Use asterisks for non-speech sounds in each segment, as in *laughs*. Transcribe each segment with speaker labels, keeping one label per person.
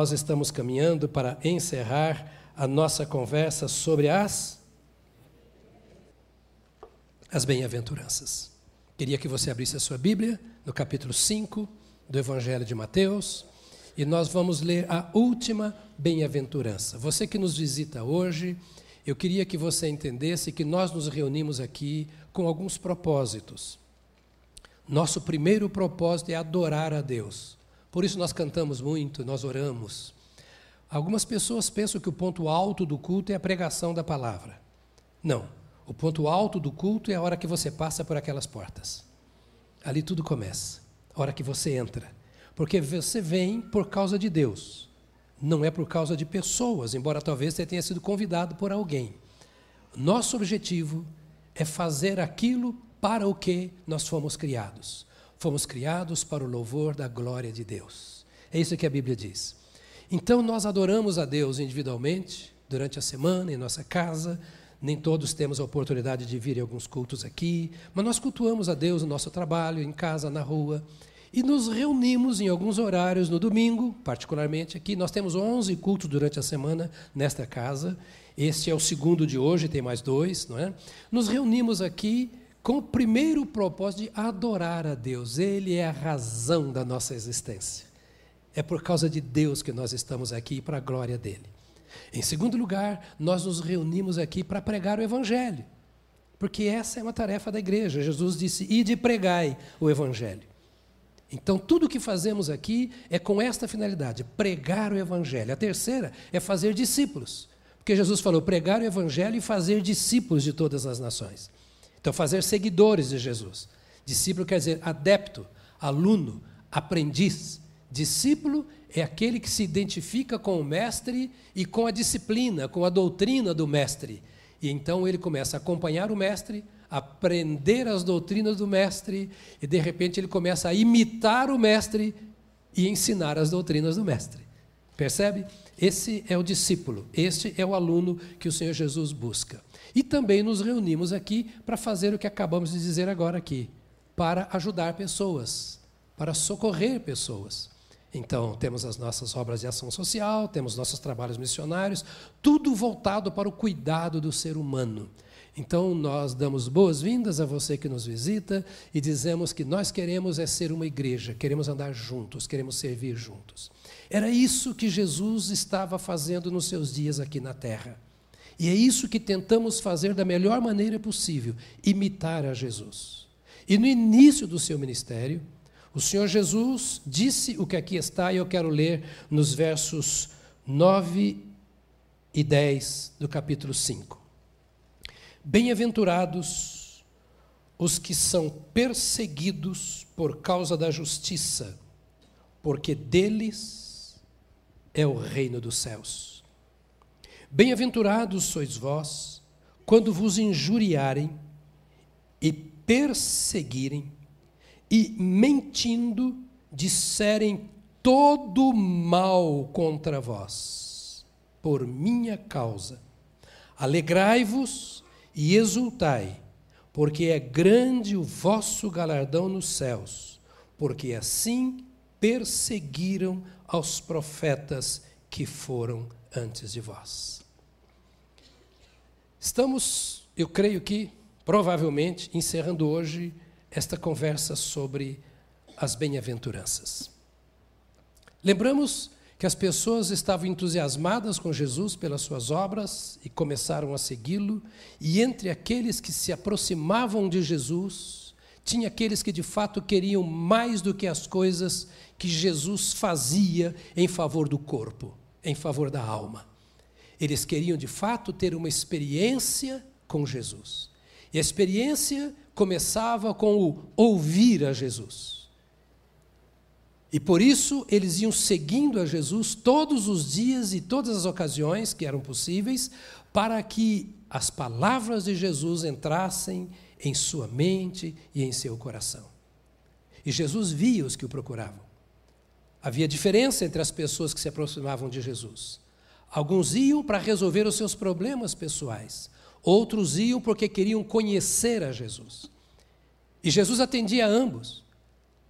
Speaker 1: Nós estamos caminhando para encerrar a nossa conversa sobre as as bem-aventuranças. Queria que você abrisse a sua Bíblia no capítulo 5 do Evangelho de Mateus e nós vamos ler a última bem-aventurança. Você que nos visita hoje, eu queria que você entendesse que nós nos reunimos aqui com alguns propósitos. Nosso primeiro propósito é adorar a Deus. Por isso nós cantamos muito, nós oramos. Algumas pessoas pensam que o ponto alto do culto é a pregação da palavra. Não. O ponto alto do culto é a hora que você passa por aquelas portas. Ali tudo começa. A hora que você entra. Porque você vem por causa de Deus. Não é por causa de pessoas, embora talvez você tenha sido convidado por alguém. Nosso objetivo é fazer aquilo para o que nós fomos criados. Fomos criados para o louvor da glória de Deus. É isso que a Bíblia diz. Então nós adoramos a Deus individualmente, durante a semana, em nossa casa. Nem todos temos a oportunidade de vir em alguns cultos aqui, mas nós cultuamos a Deus no nosso trabalho, em casa, na rua. E nos reunimos em alguns horários no domingo, particularmente aqui. Nós temos 11 cultos durante a semana nesta casa. Este é o segundo de hoje, tem mais dois, não é? Nos reunimos aqui com o primeiro propósito de adorar a Deus. Ele é a razão da nossa existência. É por causa de Deus que nós estamos aqui para a glória dele. Em segundo lugar, nós nos reunimos aqui para pregar o Evangelho, porque essa é uma tarefa da igreja. Jesus disse: Ide e pregai o Evangelho. Então, tudo o que fazemos aqui é com esta finalidade: pregar o Evangelho. A terceira é fazer discípulos, porque Jesus falou: pregar o Evangelho e fazer discípulos de todas as nações. Então, fazer seguidores de Jesus. Discípulo quer dizer adepto, aluno, aprendiz. Discípulo é aquele que se identifica com o mestre e com a disciplina, com a doutrina do mestre. E então ele começa a acompanhar o mestre, aprender as doutrinas do mestre, e de repente ele começa a imitar o mestre e ensinar as doutrinas do mestre. Percebe? Esse é o discípulo, este é o aluno que o Senhor Jesus busca. E também nos reunimos aqui para fazer o que acabamos de dizer agora aqui, para ajudar pessoas, para socorrer pessoas. Então, temos as nossas obras de ação social, temos nossos trabalhos missionários, tudo voltado para o cuidado do ser humano. Então, nós damos boas-vindas a você que nos visita e dizemos que nós queremos é ser uma igreja, queremos andar juntos, queremos servir juntos. Era isso que Jesus estava fazendo nos seus dias aqui na terra. E é isso que tentamos fazer da melhor maneira possível imitar a Jesus. E no início do seu ministério, o Senhor Jesus disse o que aqui está, e eu quero ler nos versos 9 e 10 do capítulo 5. Bem-aventurados os que são perseguidos por causa da justiça, porque deles é o reino dos céus. Bem-aventurados sois vós, quando vos injuriarem e perseguirem, e mentindo disserem todo mal contra vós, por minha causa. Alegrai-vos e exultai, porque é grande o vosso galardão nos céus, porque assim perseguiram aos profetas que foram antes de vós. Estamos, eu creio que, provavelmente, encerrando hoje esta conversa sobre as bem-aventuranças. Lembramos que as pessoas estavam entusiasmadas com Jesus pelas suas obras e começaram a segui-lo, e entre aqueles que se aproximavam de Jesus, tinha aqueles que de fato queriam mais do que as coisas que Jesus fazia em favor do corpo em favor da alma. Eles queriam de fato ter uma experiência com Jesus. E a experiência começava com o ouvir a Jesus. E por isso eles iam seguindo a Jesus todos os dias e todas as ocasiões que eram possíveis, para que as palavras de Jesus entrassem em sua mente e em seu coração. E Jesus via os que o procuravam. Havia diferença entre as pessoas que se aproximavam de Jesus. Alguns iam para resolver os seus problemas pessoais, outros iam porque queriam conhecer a Jesus. E Jesus atendia a ambos,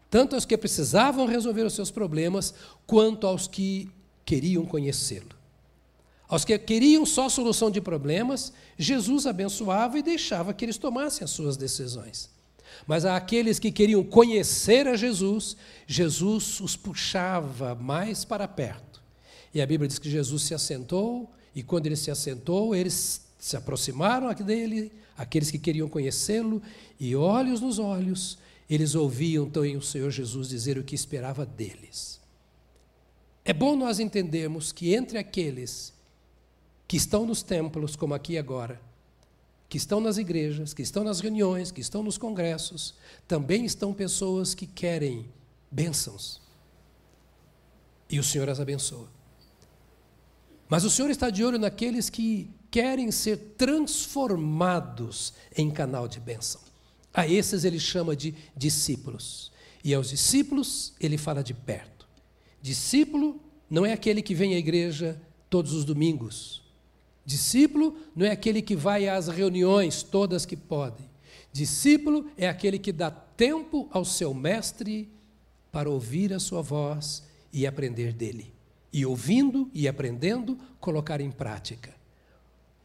Speaker 1: tanto aos que precisavam resolver os seus problemas, quanto aos que queriam conhecê-lo. Aos que queriam só solução de problemas, Jesus abençoava e deixava que eles tomassem as suas decisões. Mas àqueles que queriam conhecer a Jesus, Jesus os puxava mais para perto. E a Bíblia diz que Jesus se assentou, e quando ele se assentou, eles se aproximaram dele, aqueles que queriam conhecê-lo, e olhos nos olhos, eles ouviam então o Senhor Jesus dizer o que esperava deles. É bom nós entendermos que entre aqueles que estão nos templos, como aqui agora, que estão nas igrejas, que estão nas reuniões, que estão nos congressos, também estão pessoas que querem bênçãos. E o Senhor as abençoa. Mas o Senhor está de olho naqueles que querem ser transformados em canal de bênção. A esses ele chama de discípulos. E aos discípulos ele fala de perto. Discípulo não é aquele que vem à igreja todos os domingos, Discípulo não é aquele que vai às reuniões todas que podem. Discípulo é aquele que dá tempo ao seu mestre para ouvir a sua voz e aprender dele. E ouvindo e aprendendo, colocar em prática.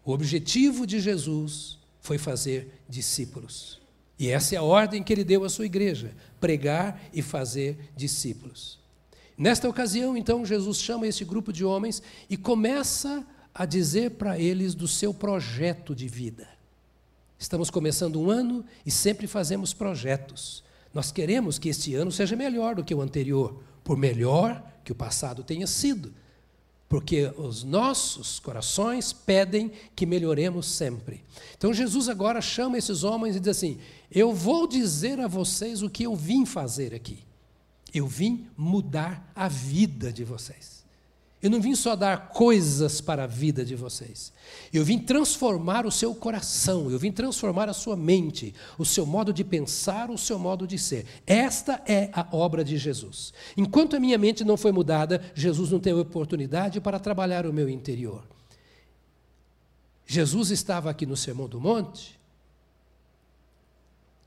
Speaker 1: O objetivo de Jesus foi fazer discípulos. E essa é a ordem que ele deu à sua igreja: pregar e fazer discípulos. Nesta ocasião, então, Jesus chama esse grupo de homens e começa a dizer para eles do seu projeto de vida. Estamos começando um ano e sempre fazemos projetos. Nós queremos que este ano seja melhor do que o anterior, por melhor que o passado tenha sido. Porque os nossos corações pedem que melhoremos sempre. Então Jesus agora chama esses homens e diz assim: Eu vou dizer a vocês o que eu vim fazer aqui. Eu vim mudar a vida de vocês. Eu não vim só dar coisas para a vida de vocês. Eu vim transformar o seu coração, eu vim transformar a sua mente, o seu modo de pensar, o seu modo de ser. Esta é a obra de Jesus. Enquanto a minha mente não foi mudada, Jesus não teve oportunidade para trabalhar o meu interior. Jesus estava aqui no Sermão do Monte,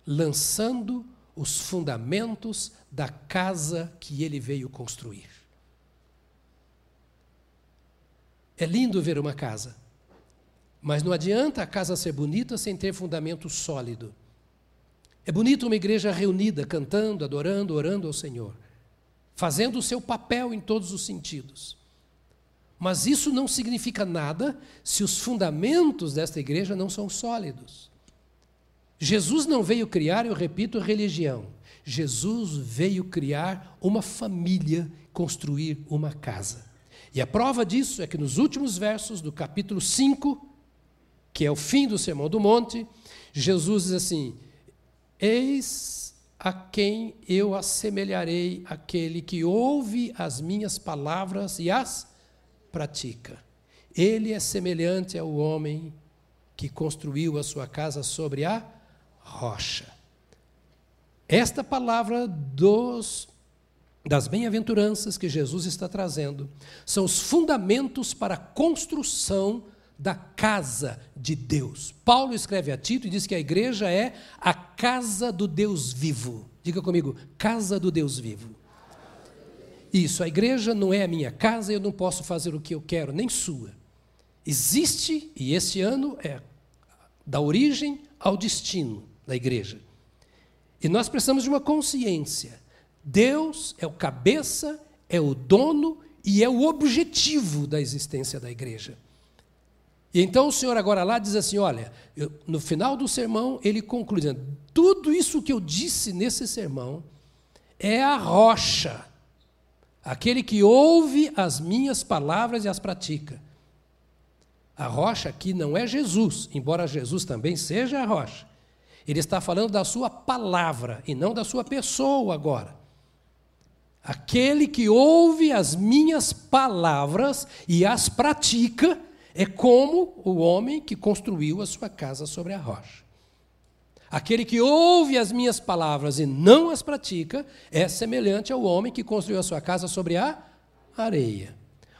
Speaker 1: lançando os fundamentos da casa que ele veio construir. É lindo ver uma casa, mas não adianta a casa ser bonita sem ter fundamento sólido. É bonito uma igreja reunida, cantando, adorando, orando ao Senhor, fazendo o seu papel em todos os sentidos. Mas isso não significa nada se os fundamentos desta igreja não são sólidos. Jesus não veio criar, eu repito, religião. Jesus veio criar uma família, construir uma casa. E a prova disso é que nos últimos versos do capítulo 5, que é o fim do Sermão do Monte, Jesus diz assim: Eis a quem eu assemelharei aquele que ouve as minhas palavras e as pratica. Ele é semelhante ao homem que construiu a sua casa sobre a rocha. Esta palavra dos das bem-aventuranças que Jesus está trazendo são os fundamentos para a construção da casa de Deus. Paulo escreve a Tito e diz que a igreja é a casa do Deus vivo. Diga comigo, casa do Deus vivo. Isso, a igreja não é a minha casa, eu não posso fazer o que eu quero, nem sua. Existe, e este ano é da origem ao destino da igreja. E nós precisamos de uma consciência Deus é o cabeça, é o dono e é o objetivo da existência da igreja. E então o Senhor agora lá diz assim: olha, eu, no final do sermão, ele conclui dizendo: tudo isso que eu disse nesse sermão é a rocha, aquele que ouve as minhas palavras e as pratica. A rocha aqui não é Jesus, embora Jesus também seja a rocha. Ele está falando da sua palavra e não da sua pessoa agora. Aquele que ouve as minhas palavras e as pratica é como o homem que construiu a sua casa sobre a rocha. Aquele que ouve as minhas palavras e não as pratica é semelhante ao homem que construiu a sua casa sobre a areia.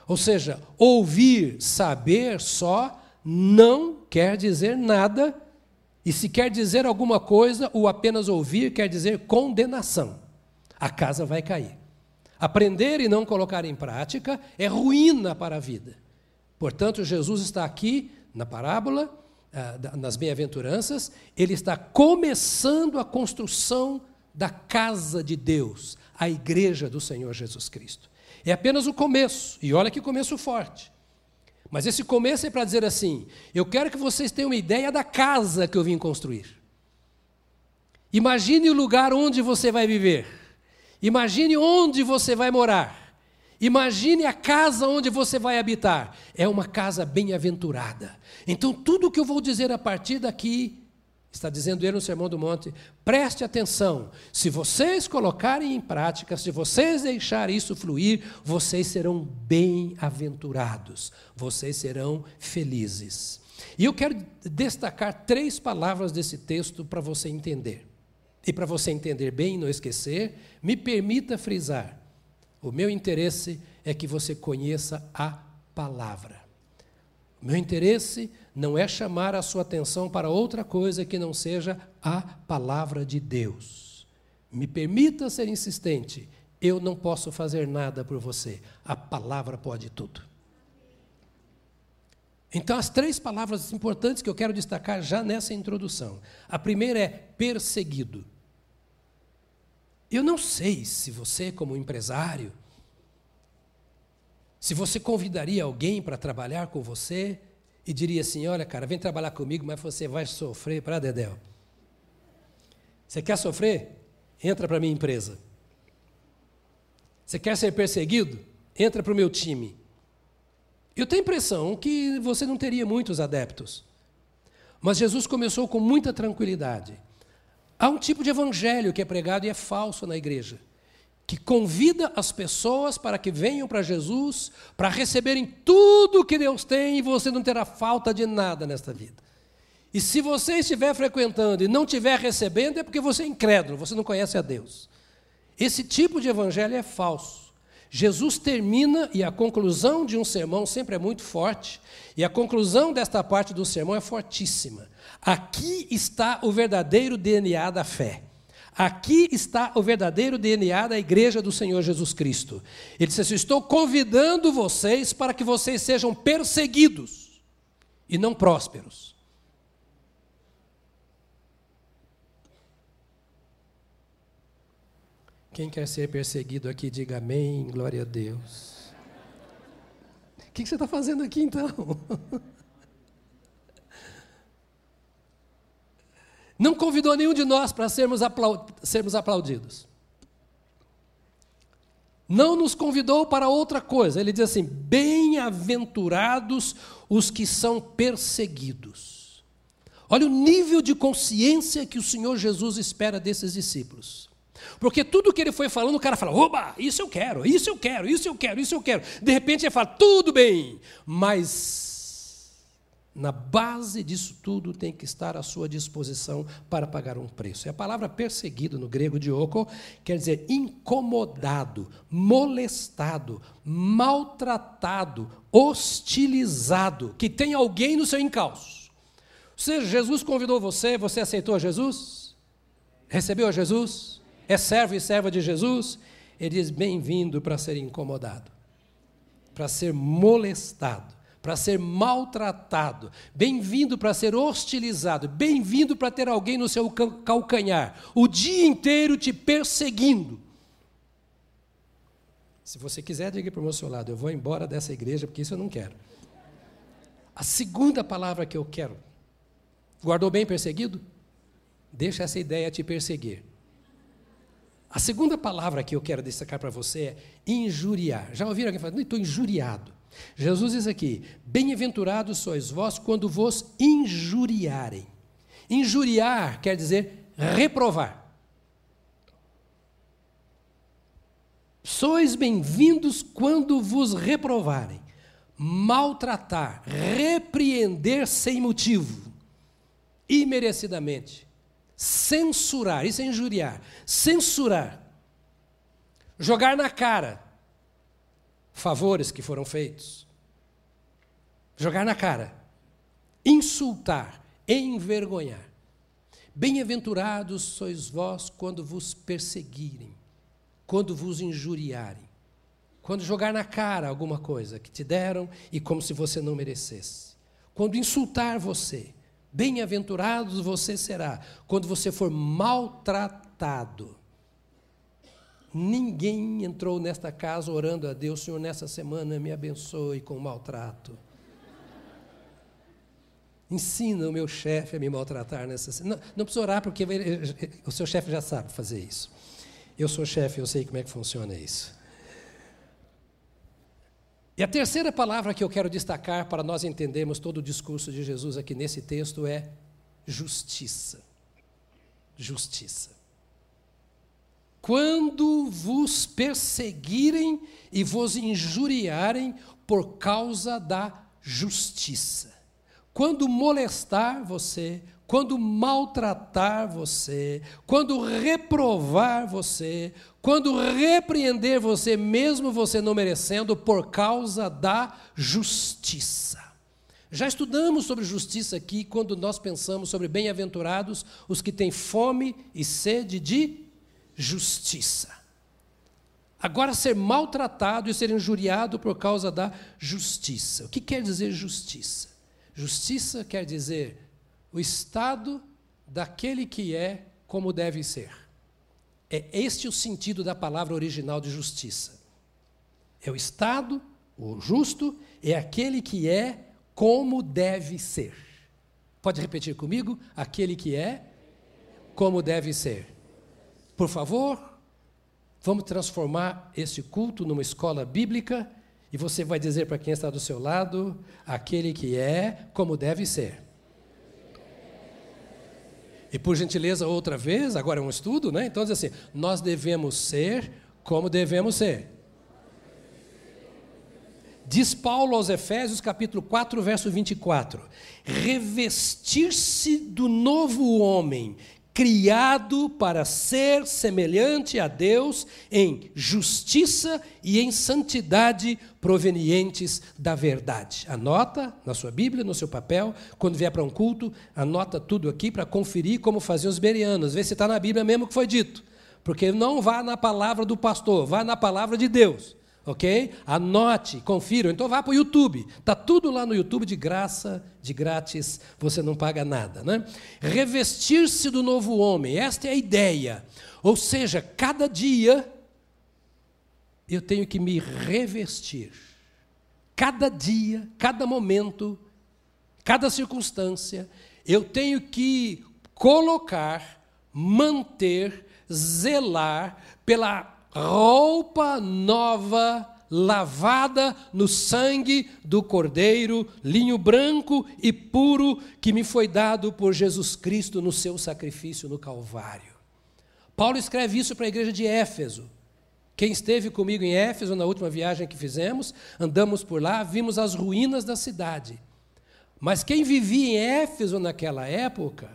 Speaker 1: Ou seja, ouvir, saber só não quer dizer nada, e se quer dizer alguma coisa, o apenas ouvir quer dizer condenação. A casa vai cair. Aprender e não colocar em prática é ruína para a vida. Portanto, Jesus está aqui na parábola, ah, nas bem-aventuranças, ele está começando a construção da casa de Deus, a igreja do Senhor Jesus Cristo. É apenas o começo, e olha que começo forte. Mas esse começo é para dizer assim: eu quero que vocês tenham uma ideia da casa que eu vim construir. Imagine o lugar onde você vai viver. Imagine onde você vai morar. Imagine a casa onde você vai habitar. É uma casa bem-aventurada. Então, tudo o que eu vou dizer a partir daqui Está dizendo ele no Sermão do Monte: preste atenção, se vocês colocarem em prática, se vocês deixarem isso fluir, vocês serão bem-aventurados, vocês serão felizes. E eu quero destacar três palavras desse texto para você entender. E para você entender bem e não esquecer, me permita frisar: o meu interesse é que você conheça a palavra. O meu interesse não é chamar a sua atenção para outra coisa que não seja a palavra de Deus. Me permita ser insistente, eu não posso fazer nada por você, a palavra pode tudo. Então, as três palavras importantes que eu quero destacar já nessa introdução. A primeira é perseguido. Eu não sei se você, como empresário, se você convidaria alguém para trabalhar com você e diria assim: Olha, cara, vem trabalhar comigo, mas você vai sofrer para Dedéu. Você quer sofrer? Entra para a minha empresa. Você quer ser perseguido? Entra para o meu time. Eu tenho a impressão que você não teria muitos adeptos. Mas Jesus começou com muita tranquilidade. Há um tipo de evangelho que é pregado e é falso na igreja que convida as pessoas para que venham para Jesus, para receberem tudo que Deus tem e você não terá falta de nada nesta vida. E se você estiver frequentando e não estiver recebendo, é porque você é incrédulo, você não conhece a Deus. Esse tipo de evangelho é falso. Jesus termina, e a conclusão de um sermão sempre é muito forte, e a conclusão desta parte do sermão é fortíssima. Aqui está o verdadeiro DNA da fé. Aqui está o verdadeiro DNA da igreja do Senhor Jesus Cristo. Ele disse assim: Estou convidando vocês para que vocês sejam perseguidos e não prósperos. Quem quer ser perseguido aqui, diga amém, glória a Deus. O que você está fazendo aqui então? *laughs* Não convidou nenhum de nós para sermos, sermos aplaudidos. Não nos convidou para outra coisa. Ele diz assim: bem-aventurados os que são perseguidos. Olha o nível de consciência que o Senhor Jesus espera desses discípulos. Porque tudo que ele foi falando, o cara fala: oba, isso eu quero, isso eu quero, isso eu quero, isso eu quero. De repente ele fala: tudo bem, mas na base disso tudo tem que estar à sua disposição para pagar um preço. E a palavra perseguido no grego dioko quer dizer incomodado, molestado, maltratado, hostilizado, que tem alguém no seu encalço. Ou seja, Jesus convidou você, você aceitou a Jesus? Recebeu a Jesus? É servo e serva de Jesus? Ele diz: bem-vindo para ser incomodado, para ser molestado para ser maltratado, bem-vindo para ser hostilizado, bem-vindo para ter alguém no seu calcanhar, o dia inteiro te perseguindo. Se você quiser, diga para o meu seu lado: eu vou embora dessa igreja porque isso eu não quero. A segunda palavra que eu quero, guardou bem perseguido? Deixa essa ideia te perseguir. A segunda palavra que eu quero destacar para você é injuriar. Já ouviram alguém falar, estou injuriado. Jesus diz aqui: Bem-aventurados sois vós quando vos injuriarem. Injuriar quer dizer reprovar. Sois bem-vindos quando vos reprovarem. Maltratar, repreender sem motivo, imerecidamente. Censurar, isso é injuriar. Censurar. Jogar na cara favores que foram feitos. Jogar na cara, insultar, envergonhar. Bem-aventurados sois vós quando vos perseguirem, quando vos injuriarem. quando jogar na cara alguma coisa que te deram e como se você não merecesse, quando insultar você, bem-aventurados você será, quando você for maltratado. Ninguém entrou nesta casa orando a Deus, Senhor, nessa semana me abençoe com maltrato. Ensina o meu chefe a me maltratar nessa semana. Não, não precisa orar, porque *laughs* o seu chefe já sabe fazer isso. Eu sou chefe, eu sei como é que funciona isso. E a terceira palavra que eu quero destacar para nós entendermos todo o discurso de Jesus aqui nesse texto é justiça. Justiça. Quando vos perseguirem e vos injuriarem por causa da justiça. Quando molestar você, quando maltratar você, quando reprovar você, quando repreender você, mesmo você não merecendo, por causa da justiça. Já estudamos sobre justiça aqui quando nós pensamos sobre bem-aventurados os que têm fome e sede de justiça. Agora, ser maltratado e ser injuriado por causa da justiça. O que quer dizer justiça? Justiça quer dizer o estado daquele que é como deve ser. É este o sentido da palavra original de justiça. É o estado, o justo, é aquele que é como deve ser. Pode repetir comigo? Aquele que é como deve ser. Por favor, vamos transformar este culto numa escola bíblica e você vai dizer para quem está do seu lado: aquele que é como deve ser. E por gentileza, outra vez, agora é um estudo, né? Então diz assim: nós devemos ser como devemos ser. Diz Paulo aos Efésios, capítulo 4, verso 24: revestir-se do novo homem, criado para ser semelhante a Deus em justiça e em santidade provenientes da verdade. Anota na sua Bíblia, no seu papel, quando vier para um culto, anota tudo aqui para conferir como faziam os berianos, ver se está na Bíblia mesmo que foi dito. Porque não vá na palavra do pastor, vá na palavra de Deus ok? Anote, confira. Então vá para o YouTube. Está tudo lá no YouTube de graça, de grátis, você não paga nada. Né? Revestir-se do novo homem, esta é a ideia. Ou seja, cada dia eu tenho que me revestir. Cada dia, cada momento, cada circunstância, eu tenho que colocar, manter, zelar pela roupa nova, lavada no sangue do Cordeiro, linho branco e puro que me foi dado por Jesus Cristo no seu sacrifício no Calvário. Paulo escreve isso para a igreja de Éfeso. Quem esteve comigo em Éfeso na última viagem que fizemos, andamos por lá, vimos as ruínas da cidade. Mas quem vivia em Éfeso naquela época,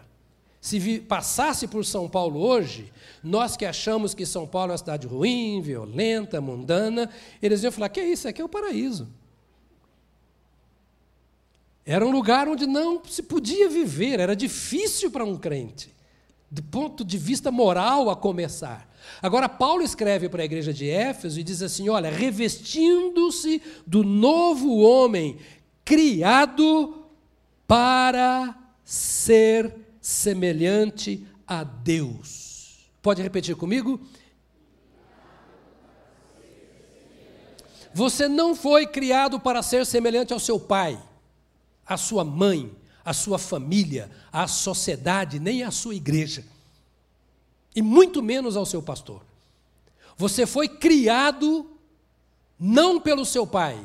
Speaker 1: se passasse por São Paulo hoje, nós que achamos que São Paulo é uma cidade ruim, violenta, mundana, eles iam falar: que é isso? Aqui é o paraíso. Era um lugar onde não se podia viver, era difícil para um crente, do ponto de vista moral a começar. Agora, Paulo escreve para a igreja de Éfeso e diz assim: olha, revestindo-se do novo homem, criado para ser semelhante a Deus. Pode repetir comigo? Você não foi criado para ser semelhante ao seu pai, à sua mãe, à sua família, à sociedade, nem à sua igreja. E muito menos ao seu pastor. Você foi criado não pelo seu pai,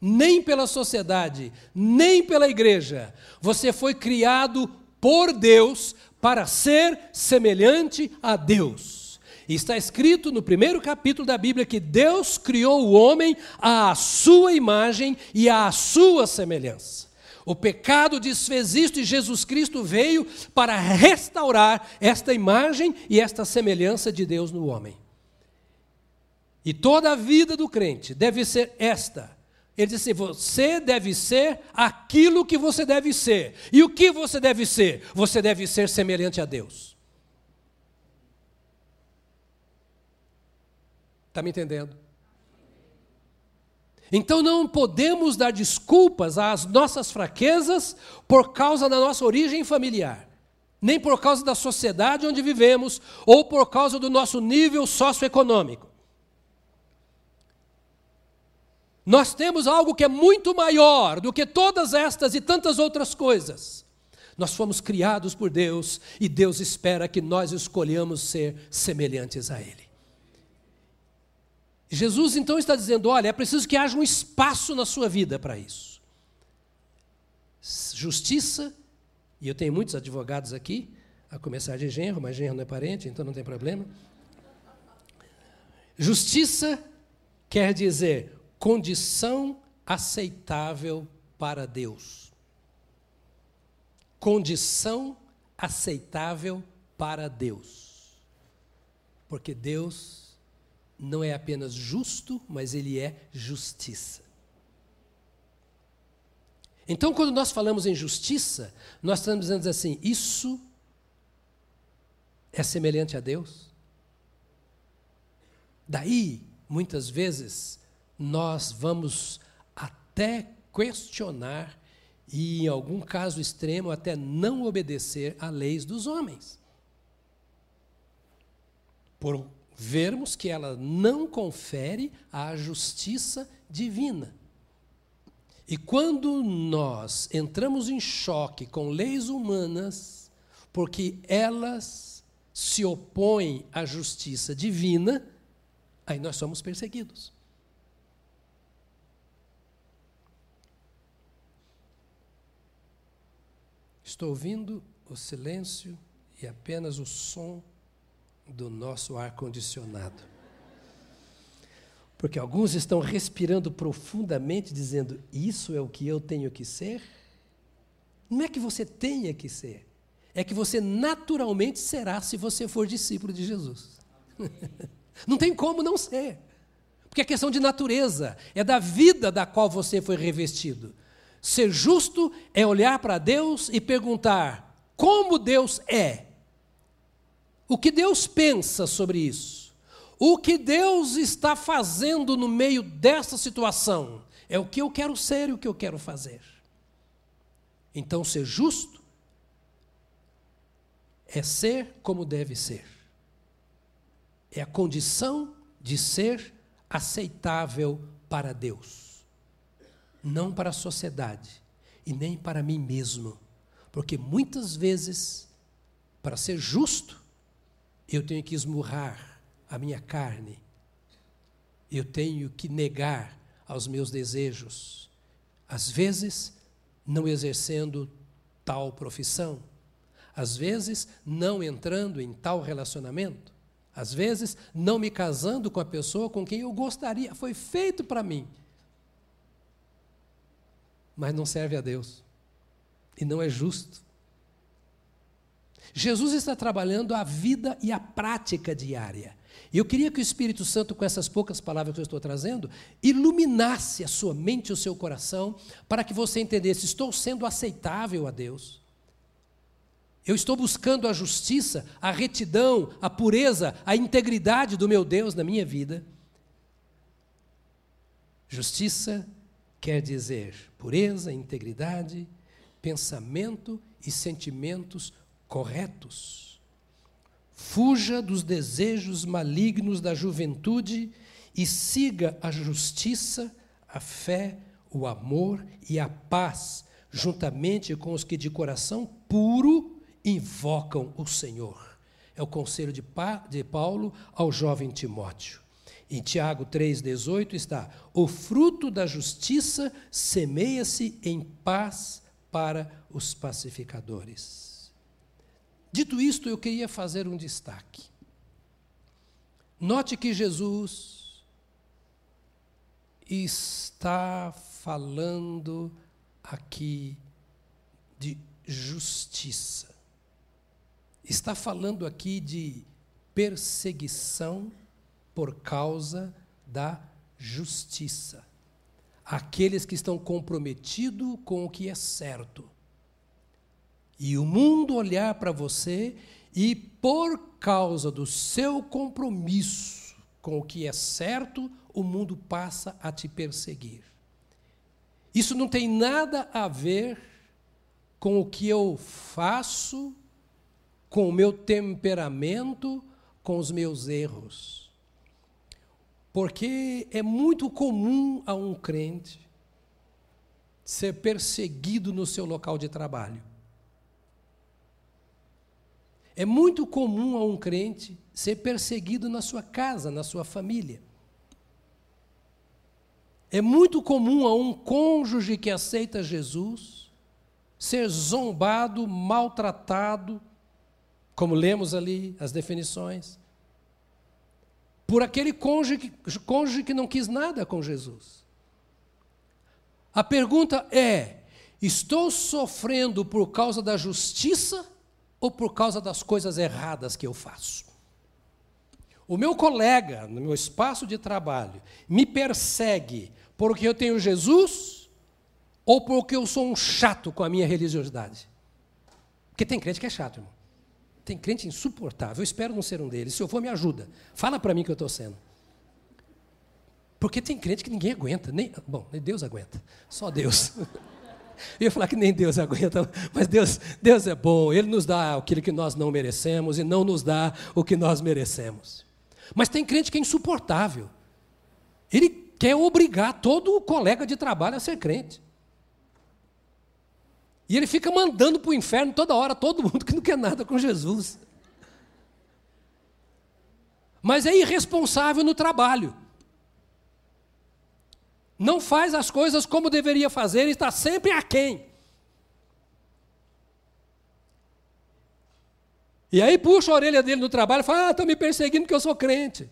Speaker 1: nem pela sociedade, nem pela igreja. Você foi criado por Deus para ser semelhante a Deus. Está escrito no primeiro capítulo da Bíblia que Deus criou o homem à sua imagem e à sua semelhança. O pecado desfez isto e Jesus Cristo veio para restaurar esta imagem e esta semelhança de Deus no homem. E toda a vida do crente deve ser esta: ele diz assim: você deve ser aquilo que você deve ser. E o que você deve ser? Você deve ser semelhante a Deus. Está me entendendo? Então não podemos dar desculpas às nossas fraquezas por causa da nossa origem familiar, nem por causa da sociedade onde vivemos ou por causa do nosso nível socioeconômico. Nós temos algo que é muito maior do que todas estas e tantas outras coisas. Nós fomos criados por Deus e Deus espera que nós escolhamos ser semelhantes a Ele. Jesus então está dizendo: olha, é preciso que haja um espaço na sua vida para isso. Justiça, e eu tenho muitos advogados aqui, a começar de genro, mas genro não é parente, então não tem problema. Justiça quer dizer condição aceitável para Deus. Condição aceitável para Deus. Porque Deus não é apenas justo, mas Ele é justiça. Então, quando nós falamos em justiça, nós estamos dizendo assim: isso é semelhante a Deus? Daí, muitas vezes, nós vamos até questionar e, em algum caso extremo, até não obedecer a leis dos homens. Por vermos que ela não confere a justiça divina. E quando nós entramos em choque com leis humanas, porque elas se opõem à justiça divina, aí nós somos perseguidos. Estou ouvindo o silêncio e apenas o som do nosso ar-condicionado. Porque alguns estão respirando profundamente, dizendo: Isso é o que eu tenho que ser? Não é que você tenha que ser, é que você naturalmente será se você for discípulo de Jesus. *laughs* não tem como não ser. Porque é questão de natureza, é da vida da qual você foi revestido. Ser justo é olhar para Deus e perguntar como Deus é. O que Deus pensa sobre isso? O que Deus está fazendo no meio dessa situação? É o que eu quero ser e o que eu quero fazer. Então, ser justo é ser como deve ser. É a condição de ser aceitável para Deus não para a sociedade e nem para mim mesmo. Porque muitas vezes, para ser justo, eu tenho que esmurrar a minha carne, eu tenho que negar aos meus desejos, às vezes não exercendo tal profissão, às vezes não entrando em tal relacionamento, às vezes não me casando com a pessoa com quem eu gostaria, foi feito para mim mas não serve a Deus. E não é justo. Jesus está trabalhando a vida e a prática diária. E eu queria que o Espírito Santo, com essas poucas palavras que eu estou trazendo, iluminasse a sua mente e o seu coração, para que você entendesse: estou sendo aceitável a Deus. Eu estou buscando a justiça, a retidão, a pureza, a integridade do meu Deus na minha vida. Justiça quer dizer pureza, integridade, pensamento e sentimentos corretos. Fuja dos desejos malignos da juventude e siga a justiça, a fé, o amor e a paz, juntamente com os que de coração puro invocam o Senhor. É o conselho de, Paulo ao jovem Timóteo. Em Tiago 3,18 está: O fruto da justiça semeia-se em paz para os pacificadores. Dito isto, eu queria fazer um destaque. Note que Jesus está falando aqui de justiça. Está falando aqui de perseguição por causa da justiça. Aqueles que estão comprometidos com o que é certo. E o mundo olhar para você e, por causa do seu compromisso com o que é certo, o mundo passa a te perseguir. Isso não tem nada a ver com o que eu faço, com o meu temperamento, com os meus erros. Porque é muito comum a um crente ser perseguido no seu local de trabalho. É muito comum a um crente ser perseguido na sua casa, na sua família. É muito comum a um cônjuge que aceita Jesus ser zombado, maltratado, como lemos ali as definições, por aquele cônjuge, cônjuge que não quis nada com Jesus. A pergunta é: estou sofrendo por causa da justiça ou por causa das coisas erradas que eu faço? O meu colega, no meu espaço de trabalho, me persegue porque eu tenho Jesus ou porque eu sou um chato com a minha religiosidade? Porque tem crente que é chato, irmão. Tem crente insuportável. Eu espero não ser um deles. Se eu for, me ajuda. Fala para mim que eu estou sendo. Porque tem crente que ninguém aguenta. Nem, bom, nem Deus aguenta. Só Deus. *laughs* Eu ia falar que nem Deus aguenta, mas Deus, Deus é bom, Ele nos dá aquilo que nós não merecemos e não nos dá o que nós merecemos. Mas tem crente que é insuportável. Ele quer obrigar todo o colega de trabalho a ser crente. E ele fica mandando para o inferno toda hora, todo mundo que não quer nada com Jesus. Mas é irresponsável no trabalho não faz as coisas como deveria fazer e está sempre aquém. E aí puxa a orelha dele no trabalho e fala: Ah, estão me perseguindo porque eu sou crente.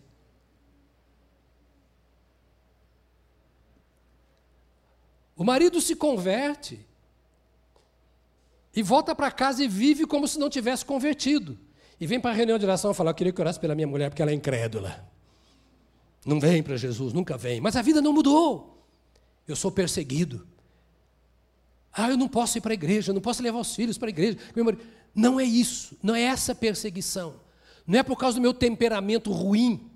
Speaker 1: O marido se converte e volta para casa e vive como se não tivesse convertido. E vem para a reunião de oração e fala: Eu queria que orasse pela minha mulher porque ela é incrédula. Não vem para Jesus, nunca vem. Mas a vida não mudou eu sou perseguido. Ah, eu não posso ir para a igreja, eu não posso levar os filhos para a igreja. Não é isso, não é essa perseguição. Não é por causa do meu temperamento ruim.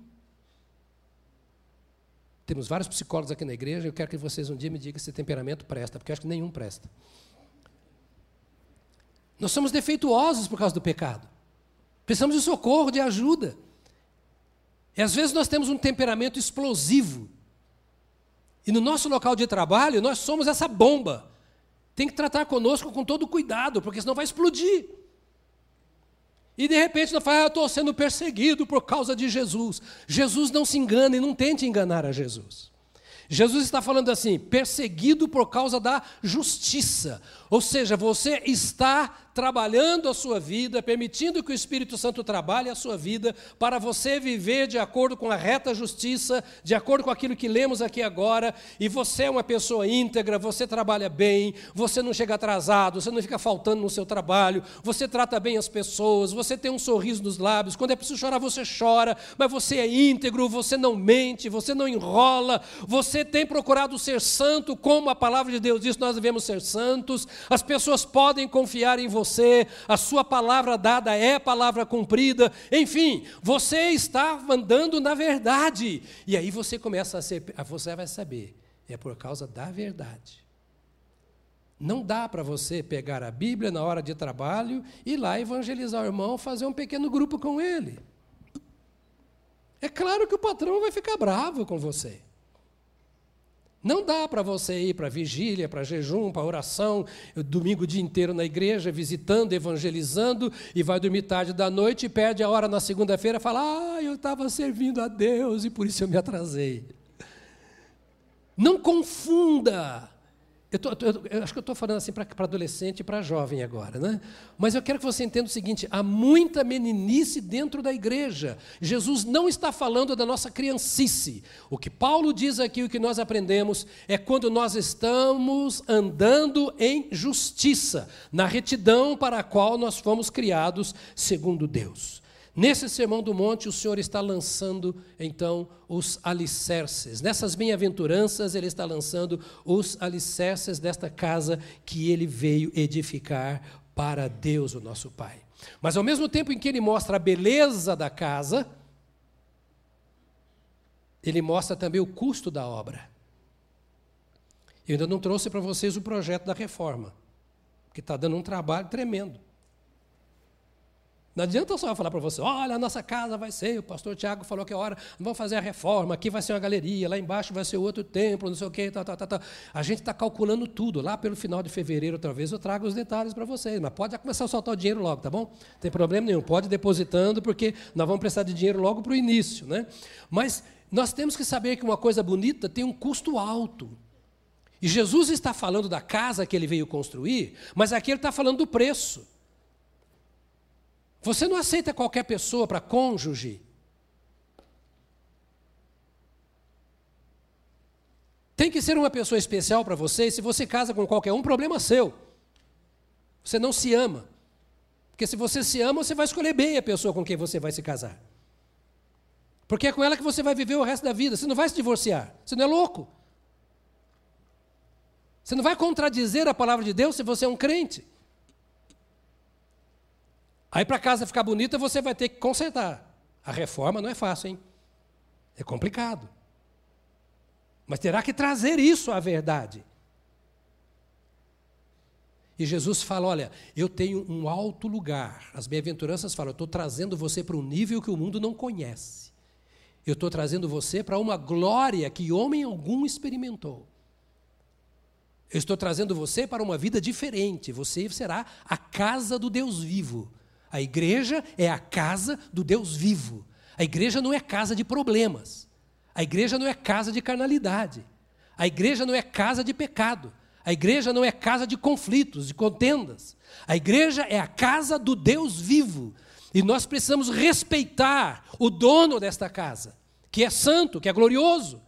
Speaker 1: Temos vários psicólogos aqui na igreja, eu quero que vocês um dia me digam se temperamento presta, porque eu acho que nenhum presta. Nós somos defeituosos por causa do pecado. Precisamos de socorro, de ajuda. E às vezes nós temos um temperamento explosivo. E no nosso local de trabalho, nós somos essa bomba. Tem que tratar conosco com todo cuidado, porque senão vai explodir. E de repente nós falamos, ah, eu estou sendo perseguido por causa de Jesus. Jesus não se engana e não tente enganar a Jesus. Jesus está falando assim, perseguido por causa da justiça. Ou seja, você está trabalhando a sua vida, permitindo que o Espírito Santo trabalhe a sua vida, para você viver de acordo com a reta justiça, de acordo com aquilo que lemos aqui agora, e você é uma pessoa íntegra, você trabalha bem, você não chega atrasado, você não fica faltando no seu trabalho, você trata bem as pessoas, você tem um sorriso nos lábios, quando é preciso chorar, você chora, mas você é íntegro, você não mente, você não enrola, você tem procurado ser santo, como a palavra de Deus diz, nós devemos ser santos, as pessoas podem confiar em você você, a sua palavra dada é palavra cumprida, enfim, você está andando na verdade. E aí você começa a ser, você vai saber, é por causa da verdade. Não dá para você pegar a Bíblia na hora de trabalho e ir lá evangelizar o irmão, fazer um pequeno grupo com ele. É claro que o patrão vai ficar bravo com você. Não dá para você ir para vigília, para jejum, para oração, domingo o dia inteiro na igreja, visitando, evangelizando, e vai dormir tarde da noite e perde a hora na segunda-feira e fala: Ah, eu estava servindo a Deus e por isso eu me atrasei. Não confunda eu, tô, eu, eu, acho que eu estou falando assim para adolescente e para jovem agora, né? Mas eu quero que você entenda o seguinte: há muita meninice dentro da igreja. Jesus não está falando da nossa criancice. O que Paulo diz aqui, o que nós aprendemos, é quando nós estamos andando em justiça, na retidão para a qual nós fomos criados segundo Deus. Nesse Sermão do Monte, o Senhor está lançando, então, os alicerces. Nessas bem-aventuranças, Ele está lançando os alicerces desta casa que Ele veio edificar para Deus, o nosso Pai. Mas, ao mesmo tempo em que Ele mostra a beleza da casa, ele mostra também o custo da obra. Eu ainda não trouxe para vocês o projeto da reforma, que está dando um trabalho tremendo. Não adianta só falar para você, olha, a nossa casa vai ser, o pastor Tiago falou que é hora, vamos fazer a reforma, aqui vai ser uma galeria, lá embaixo vai ser outro templo, não sei o quê, tá, tá, tá. A gente está calculando tudo. Lá pelo final de fevereiro, outra vez, eu trago os detalhes para vocês. Mas pode começar a soltar o dinheiro logo, tá bom? Não tem problema nenhum. Pode depositando, porque nós vamos precisar de dinheiro logo para o início. Né? Mas nós temos que saber que uma coisa bonita tem um custo alto. E Jesus está falando da casa que ele veio construir, mas aqui ele está falando do preço. Você não aceita qualquer pessoa para cônjuge. Tem que ser uma pessoa especial para você, e se você casa com qualquer um, problema seu. Você não se ama. Porque se você se ama, você vai escolher bem a pessoa com quem você vai se casar. Porque é com ela que você vai viver o resto da vida. Você não vai se divorciar. Você não é louco. Você não vai contradizer a palavra de Deus se você é um crente. Aí para a casa ficar bonita, você vai ter que consertar. A reforma não é fácil, hein? É complicado. Mas terá que trazer isso à verdade. E Jesus fala: Olha, eu tenho um alto lugar. As bem-aventuranças falam: Eu estou trazendo você para um nível que o mundo não conhece. Eu estou trazendo você para uma glória que homem algum experimentou. Eu estou trazendo você para uma vida diferente. Você será a casa do Deus vivo. A igreja é a casa do Deus vivo. A igreja não é casa de problemas. A igreja não é casa de carnalidade. A igreja não é casa de pecado. A igreja não é casa de conflitos, de contendas. A igreja é a casa do Deus vivo. E nós precisamos respeitar o dono desta casa, que é santo, que é glorioso,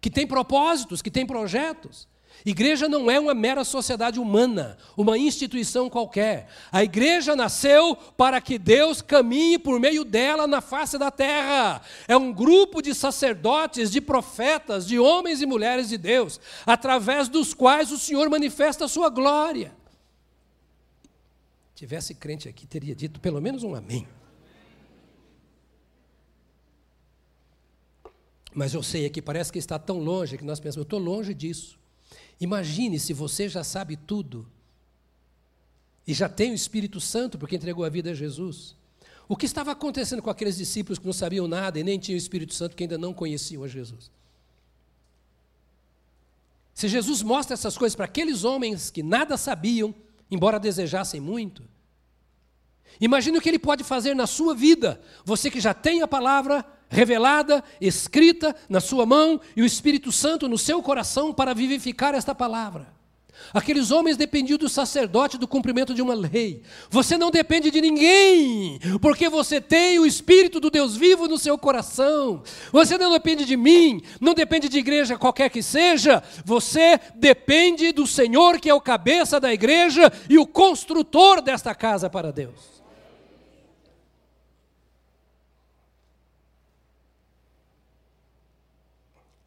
Speaker 1: que tem propósitos, que tem projetos. Igreja não é uma mera sociedade humana, uma instituição qualquer. A igreja nasceu para que Deus caminhe por meio dela na face da terra. É um grupo de sacerdotes, de profetas, de homens e mulheres de Deus, através dos quais o Senhor manifesta a sua glória. Tivesse crente aqui, teria dito pelo menos um amém. Mas eu sei que parece que está tão longe que nós pensamos, eu estou longe disso. Imagine se você já sabe tudo e já tem o Espírito Santo porque entregou a vida a Jesus. O que estava acontecendo com aqueles discípulos que não sabiam nada e nem tinham o Espírito Santo que ainda não conheciam a Jesus? Se Jesus mostra essas coisas para aqueles homens que nada sabiam, embora desejassem muito, imagine o que ele pode fazer na sua vida, você que já tem a palavra, revelada, escrita na sua mão e o Espírito Santo no seu coração para vivificar esta palavra. Aqueles homens dependiam do sacerdote do cumprimento de uma lei. Você não depende de ninguém, porque você tem o Espírito do Deus vivo no seu coração. Você não depende de mim, não depende de igreja qualquer que seja. Você depende do Senhor, que é o cabeça da igreja e o construtor desta casa para Deus.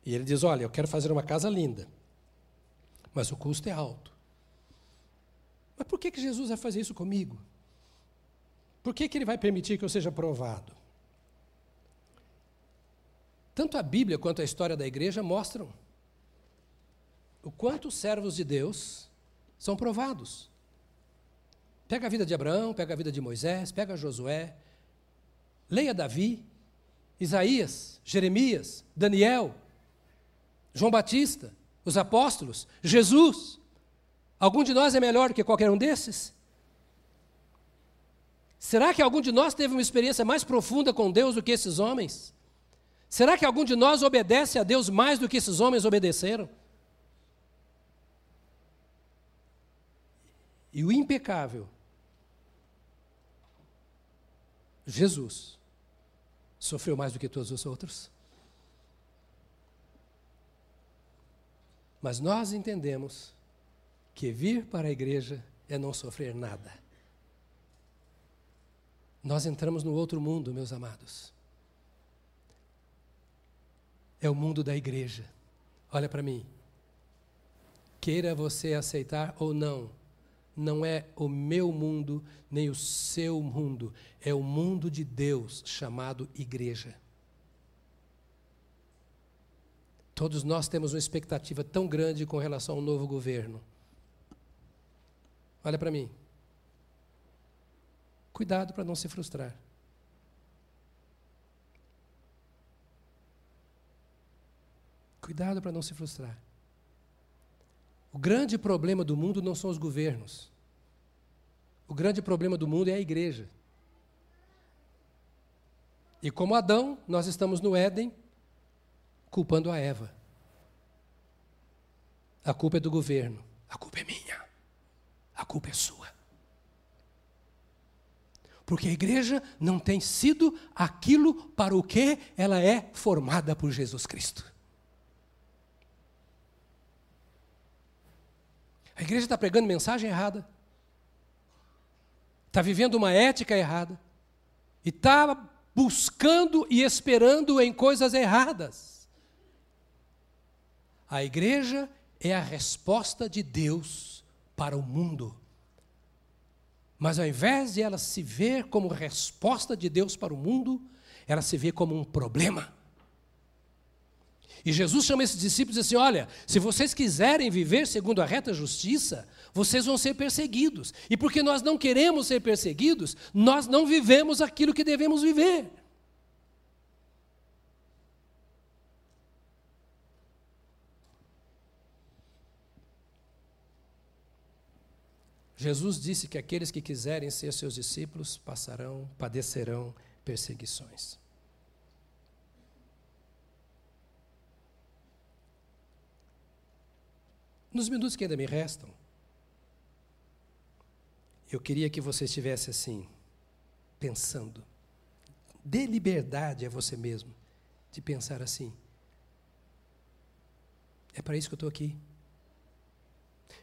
Speaker 1: E ele diz: Olha, eu quero fazer uma casa linda, mas o custo é alto. Mas por que, que Jesus vai fazer isso comigo? Por que, que ele vai permitir que eu seja provado? Tanto a Bíblia quanto a história da igreja mostram o quanto os servos de Deus são provados. Pega a vida de Abraão, pega a vida de Moisés, pega Josué, leia Davi, Isaías, Jeremias, Daniel, João Batista, os apóstolos, Jesus. Algum de nós é melhor do que qualquer um desses? Será que algum de nós teve uma experiência mais profunda com Deus do que esses homens? Será que algum de nós obedece a Deus mais do que esses homens obedeceram? E o impecável, Jesus, sofreu mais do que todos os outros? Mas nós entendemos que vir para a igreja é não sofrer nada. Nós entramos no outro mundo, meus amados. É o mundo da igreja. Olha para mim. Queira você aceitar ou não, não é o meu mundo nem o seu mundo, é o mundo de Deus chamado igreja. Todos nós temos uma expectativa tão grande com relação ao novo governo. Olha para mim. Cuidado para não se frustrar. Cuidado para não se frustrar. O grande problema do mundo não são os governos. O grande problema do mundo é a igreja. E como Adão, nós estamos no Éden culpando a Eva. A culpa é do governo. A culpa é minha. A culpa é sua. Porque a igreja não tem sido aquilo para o que ela é formada por Jesus Cristo. A igreja está pregando mensagem errada, está vivendo uma ética errada, e está buscando e esperando em coisas erradas. A igreja é a resposta de Deus para o mundo. Mas ao invés de ela se ver como resposta de Deus para o mundo, ela se vê como um problema. E Jesus chama esses discípulos e diz assim: Olha, se vocês quiserem viver segundo a reta justiça, vocês vão ser perseguidos. E porque nós não queremos ser perseguidos, nós não vivemos aquilo que devemos viver. Jesus disse que aqueles que quiserem ser seus discípulos passarão, padecerão perseguições. Nos minutos que ainda me restam, eu queria que você estivesse assim, pensando. Dê liberdade a você mesmo de pensar assim. É para isso que eu estou aqui.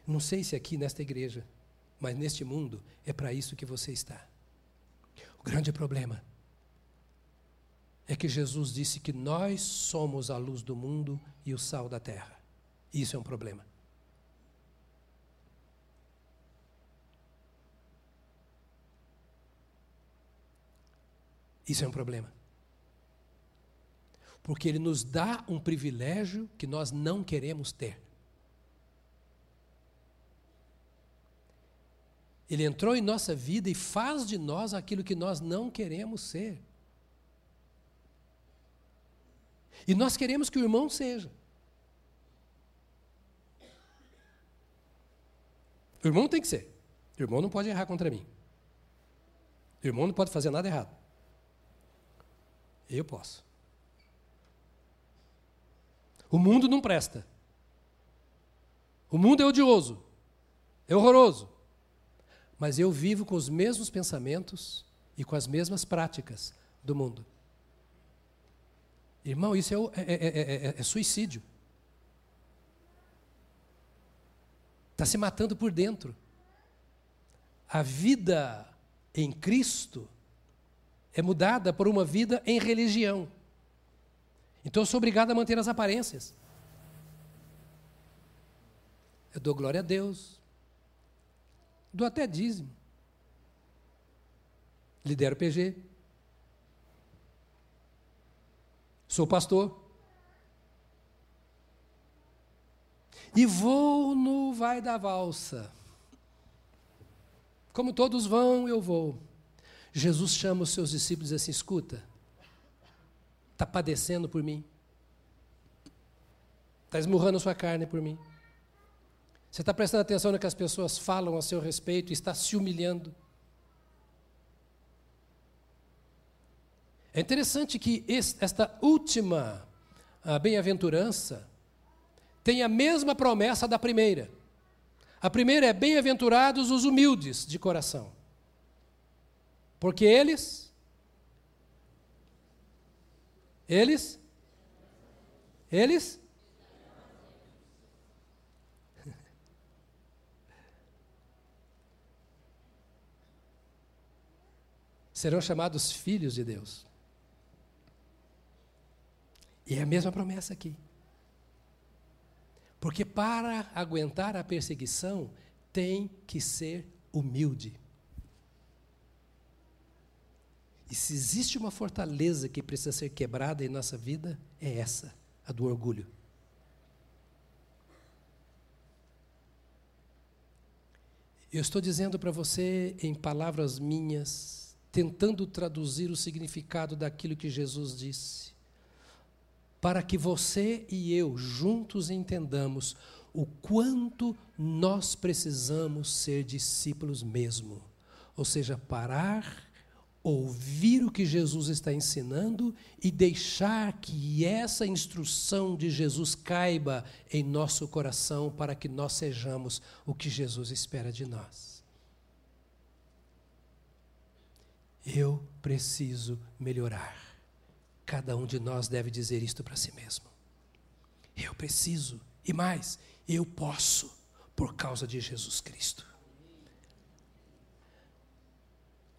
Speaker 1: Não sei se aqui nesta igreja, mas neste mundo é para isso que você está. O grande problema é que Jesus disse que nós somos a luz do mundo e o sal da terra. Isso é um problema. Isso é um problema. Porque ele nos dá um privilégio que nós não queremos ter. Ele entrou em nossa vida e faz de nós aquilo que nós não queremos ser. E nós queremos que o irmão seja. O irmão tem que ser. O irmão não pode errar contra mim. O irmão não pode fazer nada errado. Eu posso. O mundo não presta. O mundo é odioso, é horroroso. Mas eu vivo com os mesmos pensamentos e com as mesmas práticas do mundo. Irmão, isso é, é, é, é suicídio. Está se matando por dentro. A vida em Cristo é mudada por uma vida em religião. Então eu sou obrigado a manter as aparências. Eu dou glória a Deus. Dou até dízimo. Lidero PG. Sou pastor. E vou no vai da valsa. Como todos vão, eu vou. Jesus chama os seus discípulos e assim: escuta, está padecendo por mim, está esmurrando sua carne por mim. Você está prestando atenção no que as pessoas falam a seu respeito e está se humilhando. É interessante que esta última bem-aventurança tem a mesma promessa da primeira. A primeira é: bem-aventurados os humildes de coração. Porque eles, eles, eles, serão chamados filhos de Deus. E é a mesma promessa aqui. Porque para aguentar a perseguição, tem que ser humilde. E se existe uma fortaleza que precisa ser quebrada em nossa vida, é essa, a do orgulho. Eu estou dizendo para você em palavras minhas, tentando traduzir o significado daquilo que Jesus disse, para que você e eu juntos entendamos o quanto nós precisamos ser discípulos mesmo. Ou seja, parar, ouvir o que Jesus está ensinando e deixar que essa instrução de Jesus caiba em nosso coração para que nós sejamos o que Jesus espera de nós. Eu preciso melhorar. Cada um de nós deve dizer isto para si mesmo. Eu preciso, e mais, eu posso, por causa de Jesus Cristo.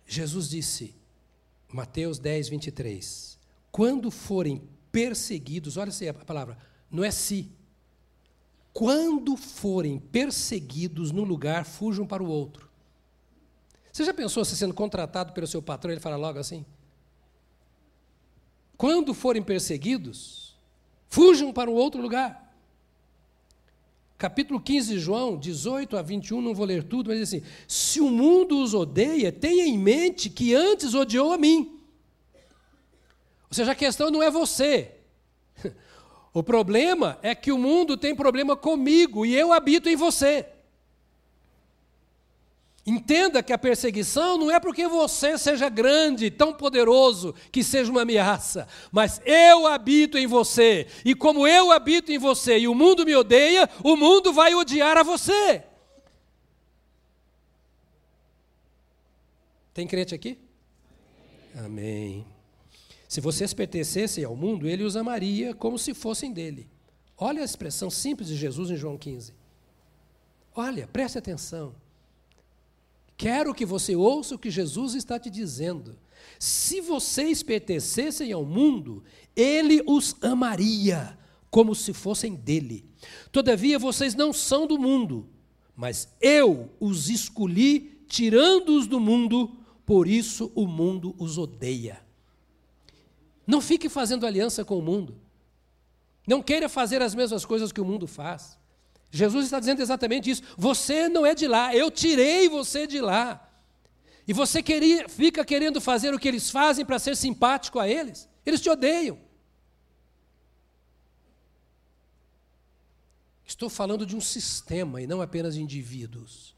Speaker 1: Jesus disse, Mateus 10, 23, quando forem perseguidos, olha a palavra, não é se. Quando forem perseguidos no lugar, fujam para o outro. Você já pensou se sendo contratado pelo seu patrão, ele fala logo assim? Quando forem perseguidos, fujam para o outro lugar capítulo 15 de João, 18 a 21, não vou ler tudo, mas diz assim: se o mundo os odeia, tenha em mente que antes odiou a mim. Ou seja, a questão não é você. *laughs* O problema é que o mundo tem problema comigo e eu habito em você. Entenda que a perseguição não é porque você seja grande, tão poderoso, que seja uma ameaça, mas eu habito em você, e como eu habito em você e o mundo me odeia, o mundo vai odiar a você. Tem crente aqui? Amém. Se vocês pertencessem ao mundo, ele os amaria como se fossem dele. Olha a expressão simples de Jesus em João 15. Olha, preste atenção. Quero que você ouça o que Jesus está te dizendo. Se vocês pertencessem ao mundo, ele os amaria como se fossem dele. Todavia, vocês não são do mundo, mas eu os escolhi, tirando-os do mundo, por isso o mundo os odeia. Não fique fazendo aliança com o mundo. Não queira fazer as mesmas coisas que o mundo faz. Jesus está dizendo exatamente isso. Você não é de lá, eu tirei você de lá. E você queria, fica querendo fazer o que eles fazem para ser simpático a eles. Eles te odeiam. Estou falando de um sistema e não apenas de indivíduos.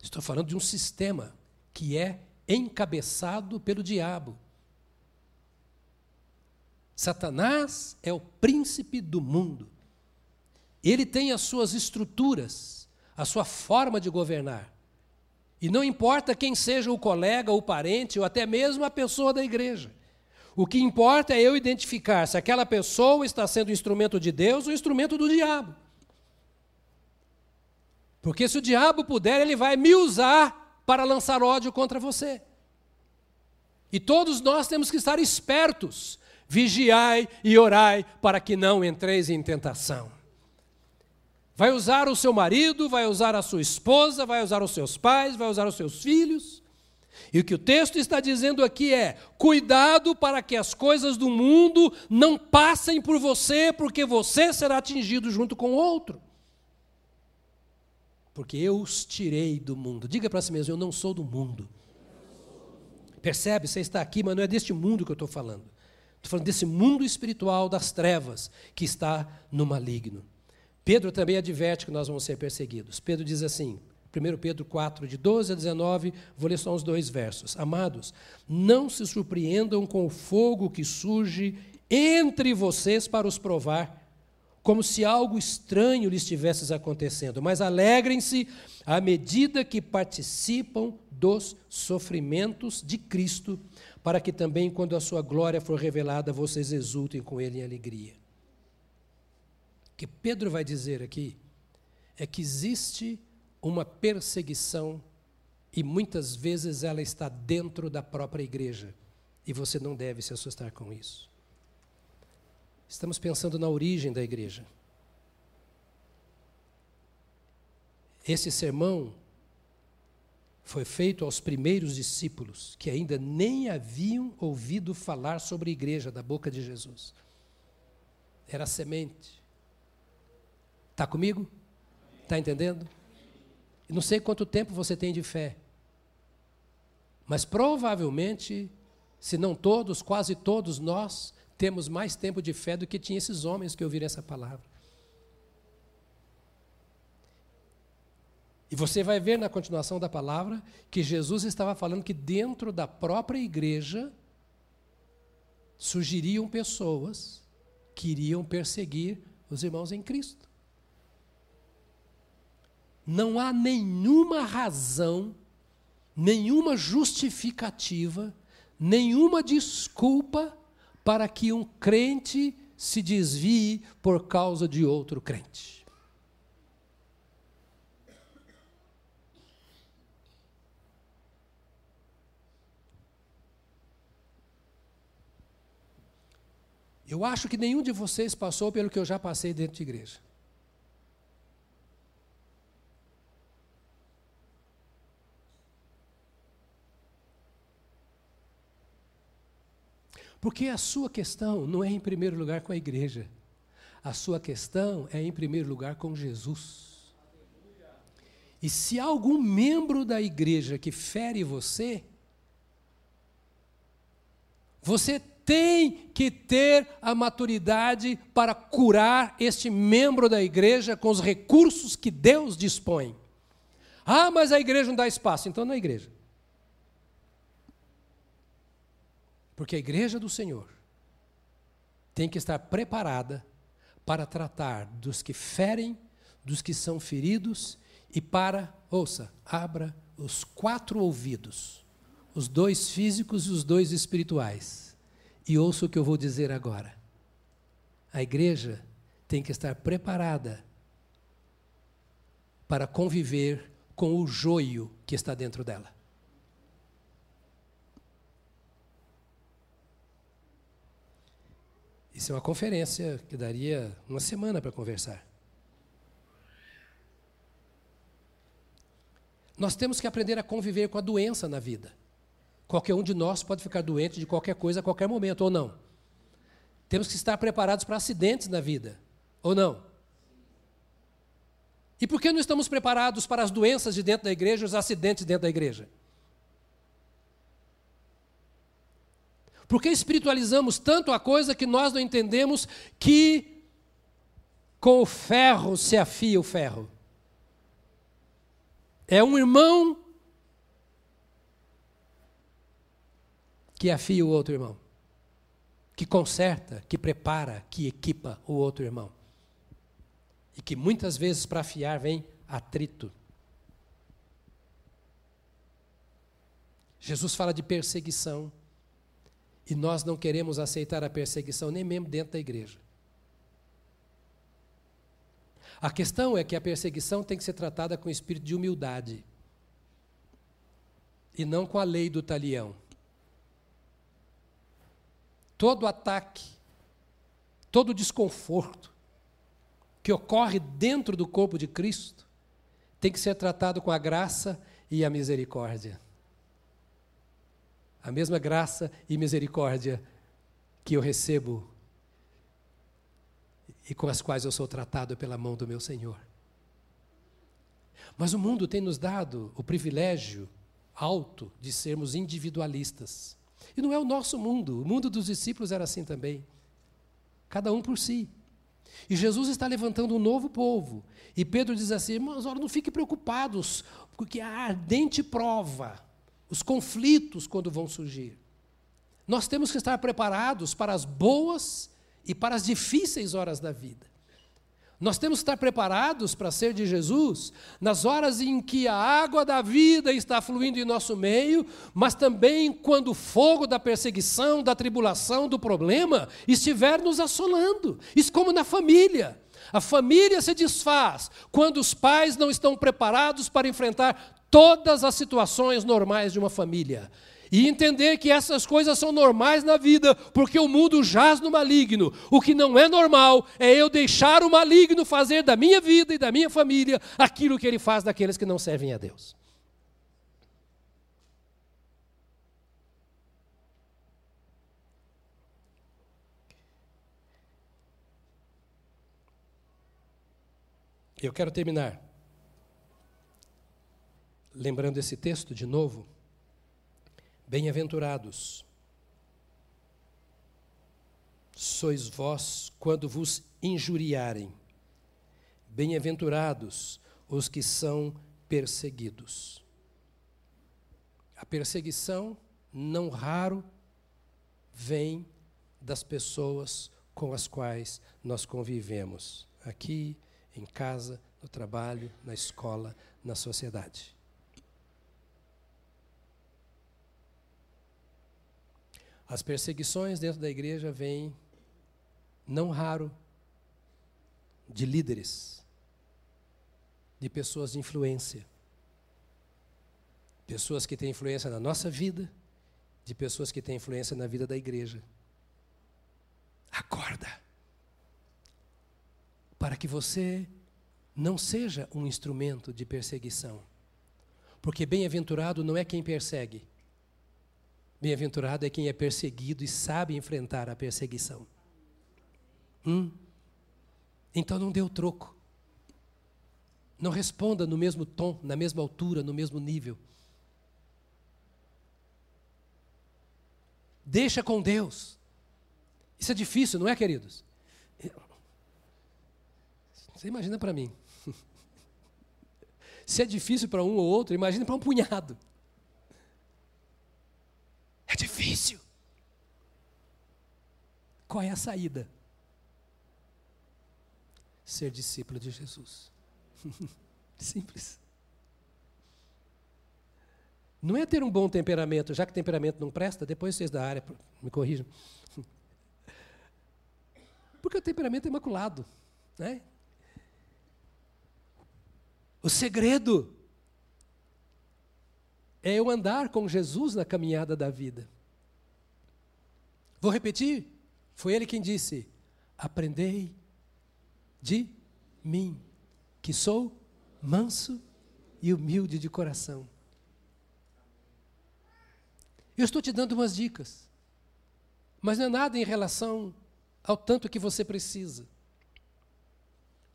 Speaker 1: Estou falando de um sistema que é encabeçado pelo diabo. Satanás é o príncipe do mundo. Ele tem as suas estruturas, a sua forma de governar. E não importa quem seja o colega, o parente, ou até mesmo a pessoa da igreja. O que importa é eu identificar se aquela pessoa está sendo instrumento de Deus ou instrumento do diabo. Porque se o diabo puder, ele vai me usar para lançar ódio contra você. E todos nós temos que estar espertos. Vigiai e orai para que não entreis em tentação. Vai usar o seu marido, vai usar a sua esposa, vai usar os seus pais, vai usar os seus filhos. E o que o texto está dizendo aqui é: cuidado para que as coisas do mundo não passem por você, porque você será atingido junto com outro. Porque eu os tirei do mundo. Diga para si mesmo: eu não sou do mundo. Percebe? Você está aqui, mas não é deste mundo que eu estou falando. Estou falando desse mundo espiritual das trevas que está no maligno. Pedro também adverte que nós vamos ser perseguidos. Pedro diz assim, 1 Pedro 4, de 12 a 19, vou ler só uns dois versos. Amados, não se surpreendam com o fogo que surge entre vocês para os provar, como se algo estranho lhes estivesse acontecendo, mas alegrem-se à medida que participam dos sofrimentos de Cristo, para que também, quando a sua glória for revelada, vocês exultem com ele em alegria que Pedro vai dizer aqui é que existe uma perseguição e muitas vezes ela está dentro da própria igreja e você não deve se assustar com isso. Estamos pensando na origem da igreja. Esse sermão foi feito aos primeiros discípulos que ainda nem haviam ouvido falar sobre a igreja da boca de Jesus. Era semente. Está comigo? Está entendendo? Não sei quanto tempo você tem de fé. Mas provavelmente, se não todos, quase todos nós, temos mais tempo de fé do que tinham esses homens que ouviram essa palavra. E você vai ver na continuação da palavra que Jesus estava falando que dentro da própria igreja surgiriam pessoas que iriam perseguir os irmãos em Cristo. Não há nenhuma razão, nenhuma justificativa, nenhuma desculpa para que um crente se desvie por causa de outro crente. Eu acho que nenhum de vocês passou pelo que eu já passei dentro de igreja. Porque a sua questão não é em primeiro lugar com a igreja. A sua questão é em primeiro lugar com Jesus. E se há algum membro da igreja que fere você, você tem que ter a maturidade para curar este membro da igreja com os recursos que Deus dispõe. Ah, mas a igreja não dá espaço, então não é igreja. Porque a igreja do Senhor tem que estar preparada para tratar dos que ferem, dos que são feridos e para, ouça, abra os quatro ouvidos, os dois físicos e os dois espirituais e ouça o que eu vou dizer agora. A igreja tem que estar preparada para conviver com o joio que está dentro dela. Isso é uma conferência que daria uma semana para conversar. Nós temos que aprender a conviver com a doença na vida. Qualquer um de nós pode ficar doente de qualquer coisa a qualquer momento, ou não. Temos que estar preparados para acidentes na vida, ou não. E por que não estamos preparados para as doenças de dentro da igreja, os acidentes dentro da igreja? Por que espiritualizamos tanto a coisa que nós não entendemos que com o ferro se afia o ferro? É um irmão que afia o outro irmão, que conserta, que prepara, que equipa o outro irmão. E que muitas vezes para afiar vem atrito. Jesus fala de perseguição. E nós não queremos aceitar a perseguição nem mesmo dentro da igreja. A questão é que a perseguição tem que ser tratada com espírito de humildade. E não com a lei do talião todo ataque, todo desconforto que ocorre dentro do corpo de Cristo tem que ser tratado com a graça e a misericórdia. A mesma graça e misericórdia que eu recebo e com as quais eu sou tratado pela mão do meu Senhor. Mas o mundo tem nos dado o privilégio alto de sermos individualistas. E não é o nosso mundo, o mundo dos discípulos era assim também. Cada um por si. E Jesus está levantando um novo povo. E Pedro diz assim: olha, não fiquem preocupados, porque a ardente prova, os conflitos quando vão surgir. Nós temos que estar preparados para as boas e para as difíceis horas da vida. Nós temos que estar preparados para ser de Jesus nas horas em que a água da vida está fluindo em nosso meio, mas também quando o fogo da perseguição, da tribulação, do problema estiver nos assolando. Isso como na família. A família se desfaz quando os pais não estão preparados para enfrentar todas as situações normais de uma família. E entender que essas coisas são normais na vida, porque o mundo jaz no maligno. O que não é normal é eu deixar o maligno fazer da minha vida e da minha família aquilo que ele faz daqueles que não servem a Deus. Eu quero terminar lembrando esse texto de novo, bem-aventurados sois vós quando vos injuriarem. Bem-aventurados os que são perseguidos. A perseguição, não raro, vem das pessoas com as quais nós convivemos, aqui, em casa, no trabalho, na escola, na sociedade. As perseguições dentro da igreja vêm, não raro, de líderes, de pessoas de influência. Pessoas que têm influência na nossa vida, de pessoas que têm influência na vida da igreja. Acorda. Para que você não seja um instrumento de perseguição. Porque bem-aventurado não é quem persegue. Bem-aventurado é quem é perseguido e sabe enfrentar a perseguição. Hum? Então não dê o troco. Não responda no mesmo tom, na mesma altura, no mesmo nível. Deixa com Deus. Isso é difícil, não é, queridos? Você imagina para mim. *laughs* Se é difícil para um ou outro, imagina para um punhado. É difícil. Qual é a saída? Ser discípulo de Jesus. *laughs* Simples. Não é ter um bom temperamento, já que temperamento não presta, depois vocês da área me corrijam. *laughs* Porque o temperamento é imaculado. Né? O segredo é eu andar com Jesus na caminhada da vida. Vou repetir. Foi ele quem disse: Aprendei de mim, que sou manso e humilde de coração. Eu estou te dando umas dicas, mas não é nada em relação ao tanto que você precisa.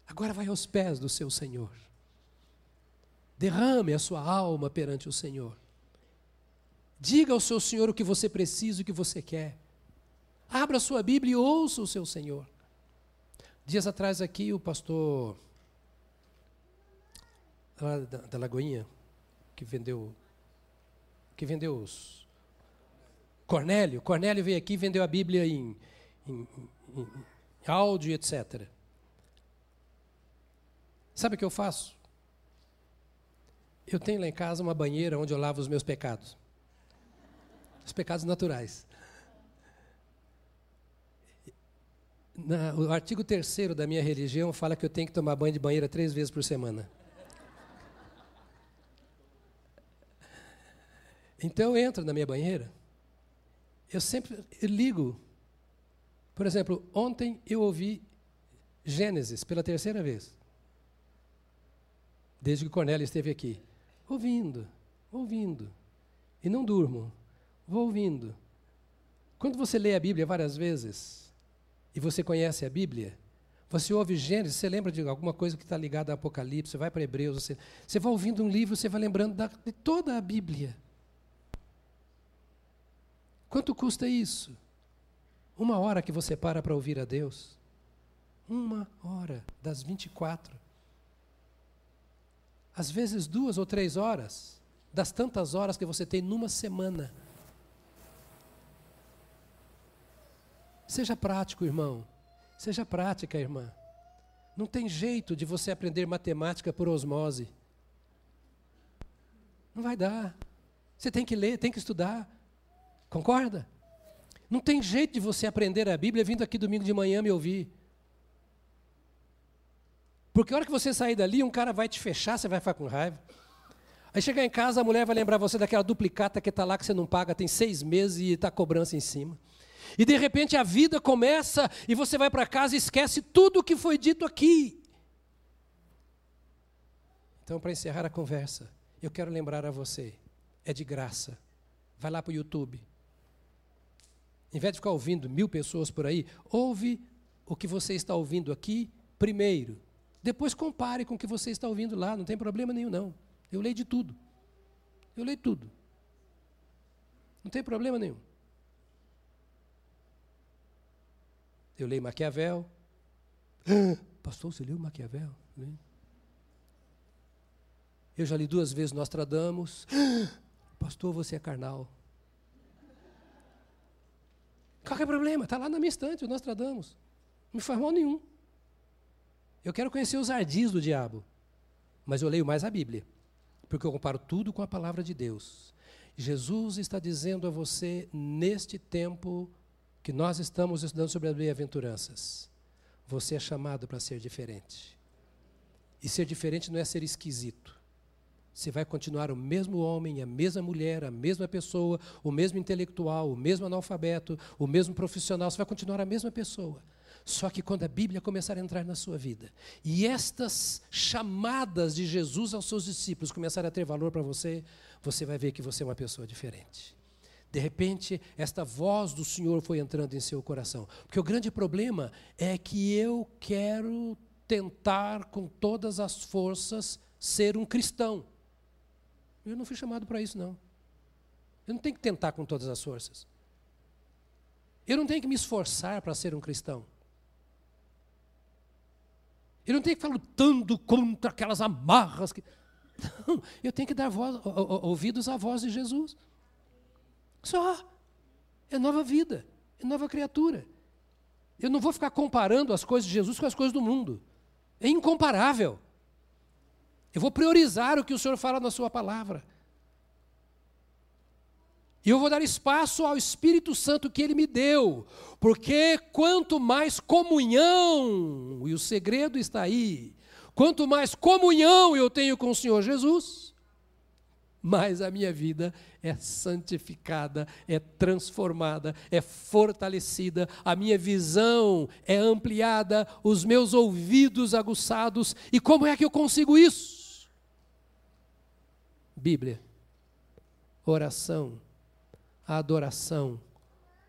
Speaker 1: Agora vai aos pés do seu Senhor. Derrame a sua alma perante o Senhor. Diga ao seu Senhor o que você precisa, o que você quer. Abra a sua Bíblia e ouça o seu Senhor. Dias atrás aqui o pastor lá da, da Lagoinha, que vendeu que vendeu os Cornélio, Cornélio veio aqui e vendeu a Bíblia em, em, em, em áudio, etc. Sabe o que eu faço? Eu tenho lá em casa uma banheira onde eu lavo os meus pecados. Os pecados naturais. Na, o artigo 3 da minha religião fala que eu tenho que tomar banho de banheira três vezes por semana. Então eu entro na minha banheira, eu sempre eu ligo. Por exemplo, ontem eu ouvi Gênesis pela terceira vez. Desde que Cornélio esteve aqui ouvindo, ouvindo. E não durmo, vou ouvindo. Quando você lê a Bíblia várias vezes e você conhece a Bíblia, você ouve Gênesis, você lembra de alguma coisa que está ligada ao Apocalipse, você vai para Hebreus, você, você vai ouvindo um livro, você vai lembrando da, de toda a Bíblia. Quanto custa isso? Uma hora que você para para ouvir a Deus. Uma hora das 24 às vezes duas ou três horas, das tantas horas que você tem numa semana. Seja prático, irmão. Seja prática, irmã. Não tem jeito de você aprender matemática por osmose. Não vai dar. Você tem que ler, tem que estudar. Concorda? Não tem jeito de você aprender a Bíblia vindo aqui domingo de manhã me ouvir. Porque a hora que você sair dali, um cara vai te fechar, você vai ficar com raiva. Aí chegar em casa, a mulher vai lembrar você daquela duplicata que está lá que você não paga, tem seis meses e está cobrança em cima. E de repente a vida começa e você vai para casa e esquece tudo o que foi dito aqui. Então, para encerrar a conversa, eu quero lembrar a você: é de graça. Vai lá para o YouTube. Em vez de ficar ouvindo mil pessoas por aí, ouve o que você está ouvindo aqui primeiro. Depois compare com o que você está ouvindo lá, não tem problema nenhum, não. Eu leio de tudo. Eu leio tudo. Não tem problema nenhum. Eu leio Maquiavel. *gasps* Pastor, você leu Maquiavel? Eu já li duas vezes Nostradamus. *gasps* Pastor, você é carnal. Qual é o problema? Está lá na minha estante, o Nostradamus. Não me faz mal nenhum. Eu quero conhecer os ardis do diabo. Mas eu leio mais a Bíblia. Porque eu comparo tudo com a palavra de Deus. Jesus está dizendo a você, neste tempo que nós estamos estudando sobre as bem-aventuranças, você é chamado para ser diferente. E ser diferente não é ser esquisito. Você vai continuar o mesmo homem, a mesma mulher, a mesma pessoa, o mesmo intelectual, o mesmo analfabeto, o mesmo profissional, você vai continuar a mesma pessoa. Só que quando a Bíblia começar a entrar na sua vida e estas chamadas de Jesus aos seus discípulos começarem a ter valor para você, você vai ver que você é uma pessoa diferente. De repente, esta voz do Senhor foi entrando em seu coração. Porque o grande problema é que eu quero tentar com todas as forças ser um cristão. Eu não fui chamado para isso, não. Eu não tenho que tentar com todas as forças. Eu não tenho que me esforçar para ser um cristão. Eu não tenho que ficar lutando contra aquelas amarras. Que... Não, eu tenho que dar voz, ouvidos à voz de Jesus. Só. É nova vida, é nova criatura. Eu não vou ficar comparando as coisas de Jesus com as coisas do mundo. É incomparável. Eu vou priorizar o que o Senhor fala na Sua palavra. E eu vou dar espaço ao Espírito Santo que Ele me deu, porque quanto mais comunhão, e o segredo está aí, quanto mais comunhão eu tenho com o Senhor Jesus, mais a minha vida é santificada, é transformada, é fortalecida, a minha visão é ampliada, os meus ouvidos aguçados. E como é que eu consigo isso? Bíblia, oração, a adoração,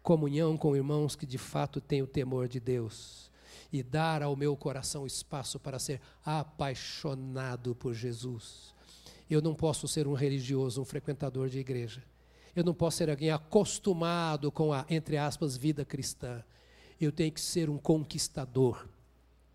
Speaker 1: comunhão com irmãos que de fato têm o temor de Deus e dar ao meu coração espaço para ser apaixonado por Jesus. Eu não posso ser um religioso, um frequentador de igreja. Eu não posso ser alguém acostumado com a, entre aspas, vida cristã. Eu tenho que ser um conquistador.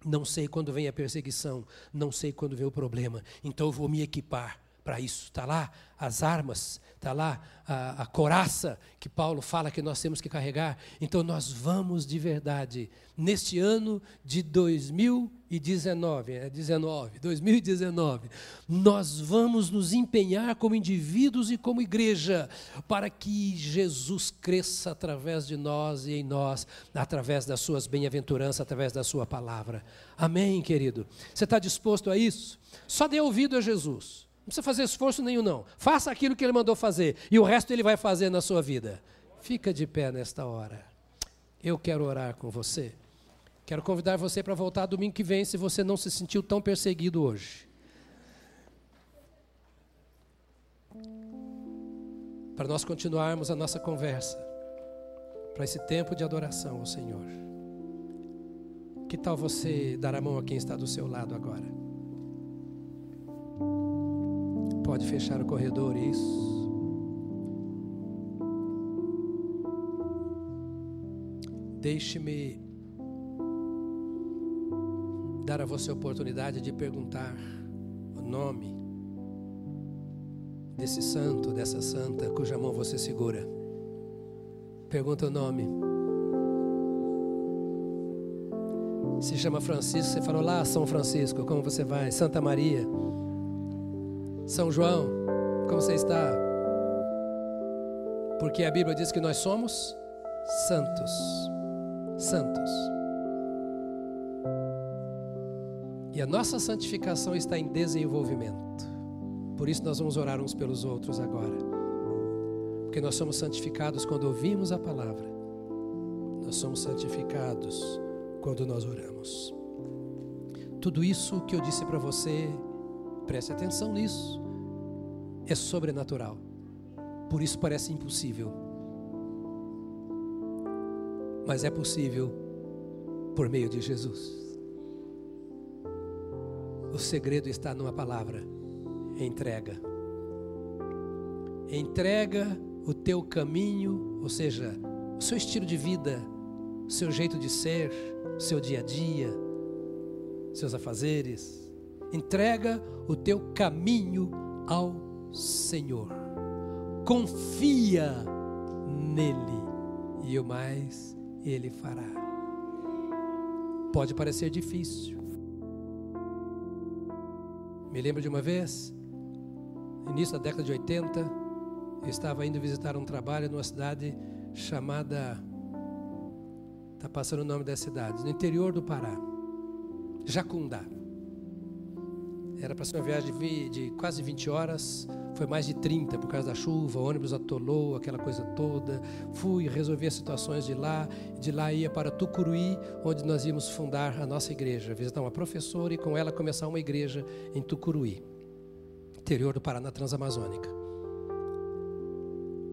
Speaker 1: Não sei quando vem a perseguição, não sei quando vem o problema, então eu vou me equipar para isso. Está lá as armas, está lá a, a coraça que Paulo fala que nós temos que carregar. Então nós vamos de verdade, neste ano de 2019, é 19, 2019, nós vamos nos empenhar como indivíduos e como igreja para que Jesus cresça através de nós e em nós, através das suas bem-aventuranças, através da sua palavra. Amém, querido? Você está disposto a isso? Só dê ouvido a Jesus. Não precisa fazer esforço nenhum, não. Faça aquilo que ele mandou fazer e o resto ele vai fazer na sua vida. Fica de pé nesta hora. Eu quero orar com você. Quero convidar você para voltar domingo que vem se você não se sentiu tão perseguido hoje. Para nós continuarmos a nossa conversa, para esse tempo de adoração ao Senhor. Que tal você dar a mão a quem está do seu lado agora? Pode fechar o corredor, isso. Deixe-me dar a você a oportunidade de perguntar o nome desse santo, dessa santa cuja mão você segura. Pergunta o nome. Se chama Francisco, você falou lá, São Francisco, como você vai? Santa Maria. São João, como você está? Porque a Bíblia diz que nós somos santos. Santos. E a nossa santificação está em desenvolvimento. Por isso nós vamos orar uns pelos outros agora. Porque nós somos santificados quando ouvimos a palavra. Nós somos santificados quando nós oramos. Tudo isso que eu disse para você Preste atenção nisso. É sobrenatural. Por isso parece impossível. Mas é possível por meio de Jesus. O segredo está numa palavra: entrega. Entrega o teu caminho, ou seja, o seu estilo de vida, o seu jeito de ser, o seu dia a dia, seus afazeres. Entrega o teu caminho ao Senhor. Confia nele e o mais ele fará. Pode parecer difícil. Me lembro de uma vez, início da década de 80, eu estava indo visitar um trabalho numa cidade chamada. Está passando o nome da cidade, no interior do Pará. Jacundá. Era para ser uma viagem de, quase 20 horas, foi mais de 30 por causa da chuva, o ônibus atolou, aquela coisa toda. Fui, resolvi as situações de lá, de lá ia para Tucuruí, onde nós íamos fundar a nossa igreja, visitar uma professora e com ela começar uma igreja em Tucuruí, interior do Paraná Transamazônica.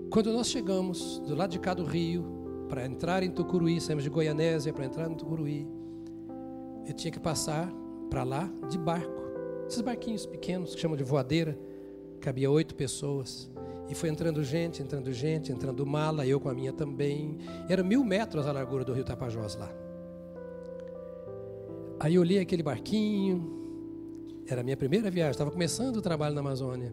Speaker 1: Quando nós chegamos do lado de cá do rio, para entrar em Tucuruí, saímos de Goianésia para entrar em Tucuruí, eu tinha que passar para lá de barco. Esses barquinhos pequenos que chamam de voadeira, cabia oito pessoas. E foi entrando gente, entrando gente, entrando mala, eu com a minha também. Era mil metros a largura do rio Tapajós lá. Aí eu olhei aquele barquinho, era a minha primeira viagem, estava começando o trabalho na Amazônia.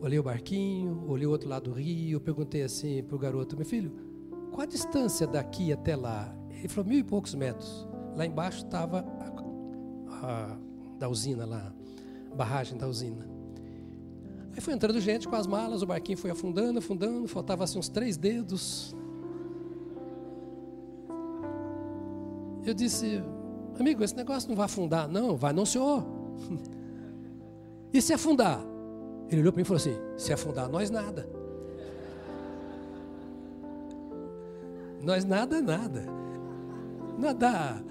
Speaker 1: Olhei o barquinho, olhei o outro lado do rio, perguntei assim para o garoto, meu filho, qual a distância daqui até lá? Ele falou, mil e poucos metros. Lá embaixo estava a, a da usina lá, barragem da usina. Aí foi entrando gente com as malas, o barquinho foi afundando, afundando, faltava assim uns três dedos. Eu disse, amigo, esse negócio não vai afundar. Não, vai não, senhor. *laughs* E se afundar? Ele olhou para mim e falou assim: se afundar, nós nada. *laughs* Nós nada, nada. Nadar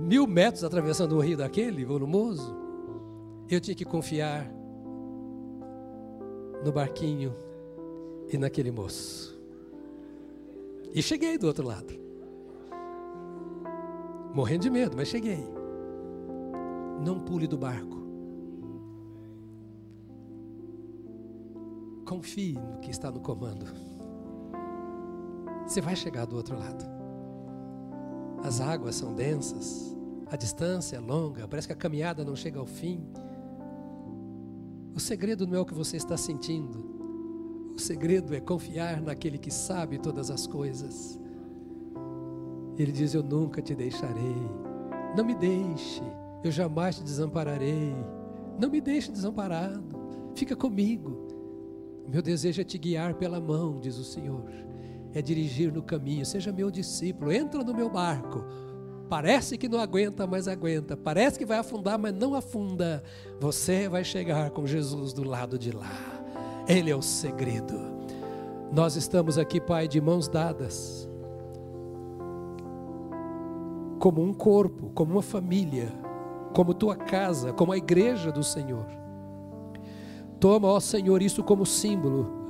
Speaker 1: mil metros atravessando o rio daquele, volumoso. Eu tinha que confiar no barquinho e naquele moço. E cheguei do outro lado. Morrendo de medo, mas cheguei. Não pule do barco. Confie no que está no comando. Você vai chegar do outro lado. As águas são densas, a distância é longa, parece que a caminhada não chega ao fim. O segredo não é o que você está sentindo. O segredo é confiar naquele que sabe todas as coisas. Ele diz: Eu nunca te deixarei. Não me deixe. Eu jamais te desampararei. Não me deixe desamparado. Fica comigo. Meu desejo é te guiar pela mão, diz o Senhor. É dirigir no caminho. Seja meu discípulo. Entra no meu barco Parece que não aguenta, mas aguenta. Parece que vai afundar, mas não afunda. Você vai chegar com Jesus do lado de lá. Ele é o segredo. Nós estamos aqui, Pai, de mãos dadas, como um corpo, como uma família, como tua casa, como a igreja do Senhor. Toma, ó Senhor, isso como símbolo,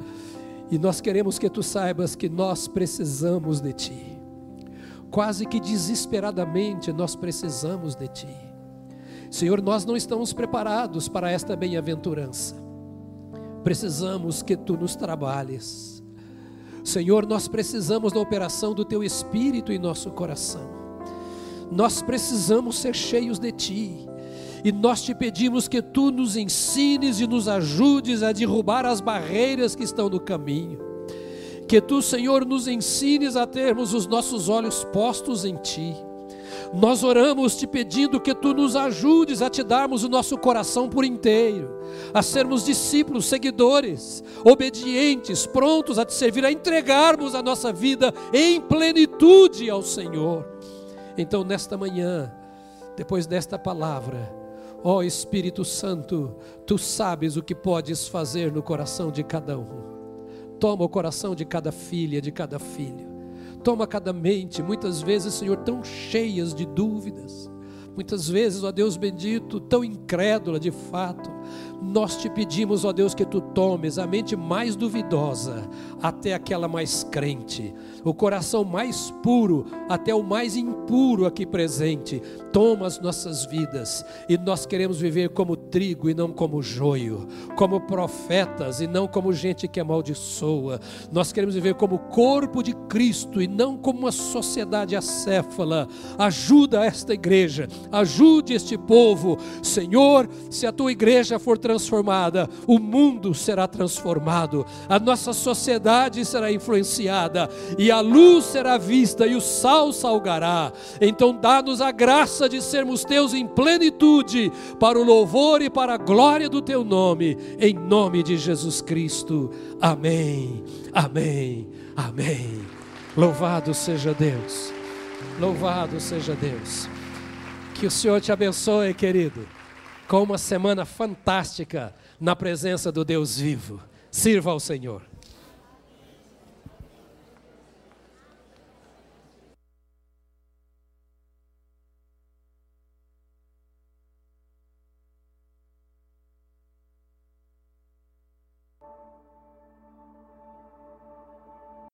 Speaker 1: e nós queremos que tu saibas que nós precisamos de ti quase que desesperadamente nós precisamos de Ti. Senhor, nós não estamos preparados para esta bem-aventurança. Precisamos que Tu nos trabalhes. Senhor, nós precisamos da operação do Teu Espírito em nosso coração. Nós precisamos ser cheios de Ti. E nós te pedimos que Tu nos ensines e nos ajudes a derrubar as barreiras que estão no caminho que tu, Senhor, nos ensines a termos os nossos olhos postos em ti. Nós oramos te pedindo que tu nos ajudes a te darmos o nosso coração por inteiro, a sermos discípulos, seguidores, obedientes, prontos a te servir, a entregarmos a nossa vida em plenitude ao Senhor. Então, nesta manhã, depois desta palavra, ó Espírito Santo, tu sabes o que podes fazer no coração de cada um. Toma o coração de cada filha, de cada filho. Toma cada mente, muitas vezes, Senhor, tão cheias de dúvidas. Muitas vezes, ó Deus bendito, tão incrédula de fato, nós te pedimos, ó Deus, que tu tomes a mente mais duvidosa até aquela mais crente, o coração mais puro até o mais impuro aqui presente. Toma as nossas vidas e nós queremos viver como trigo e não como joio, como profetas e não como gente que amaldiçoa. Nós queremos viver como corpo de Cristo e não como uma sociedade acéfala. Ajuda esta igreja, ajude este povo. Senhor, se a tua igreja for transformada, o mundo será transformado, a nossa sociedade será influenciada e a luz será vista e o sal salgará. Então, dá-nos a graça de sermos teus em plenitude, para o louvor e para a glória do teu nome, em nome de Jesus Cristo. Amém, amém, amém. Louvado seja Deus, louvado seja Deus. Que o Senhor te abençoe, querido, com uma semana fantástica na presença do Deus vivo. Sirva ao Senhor.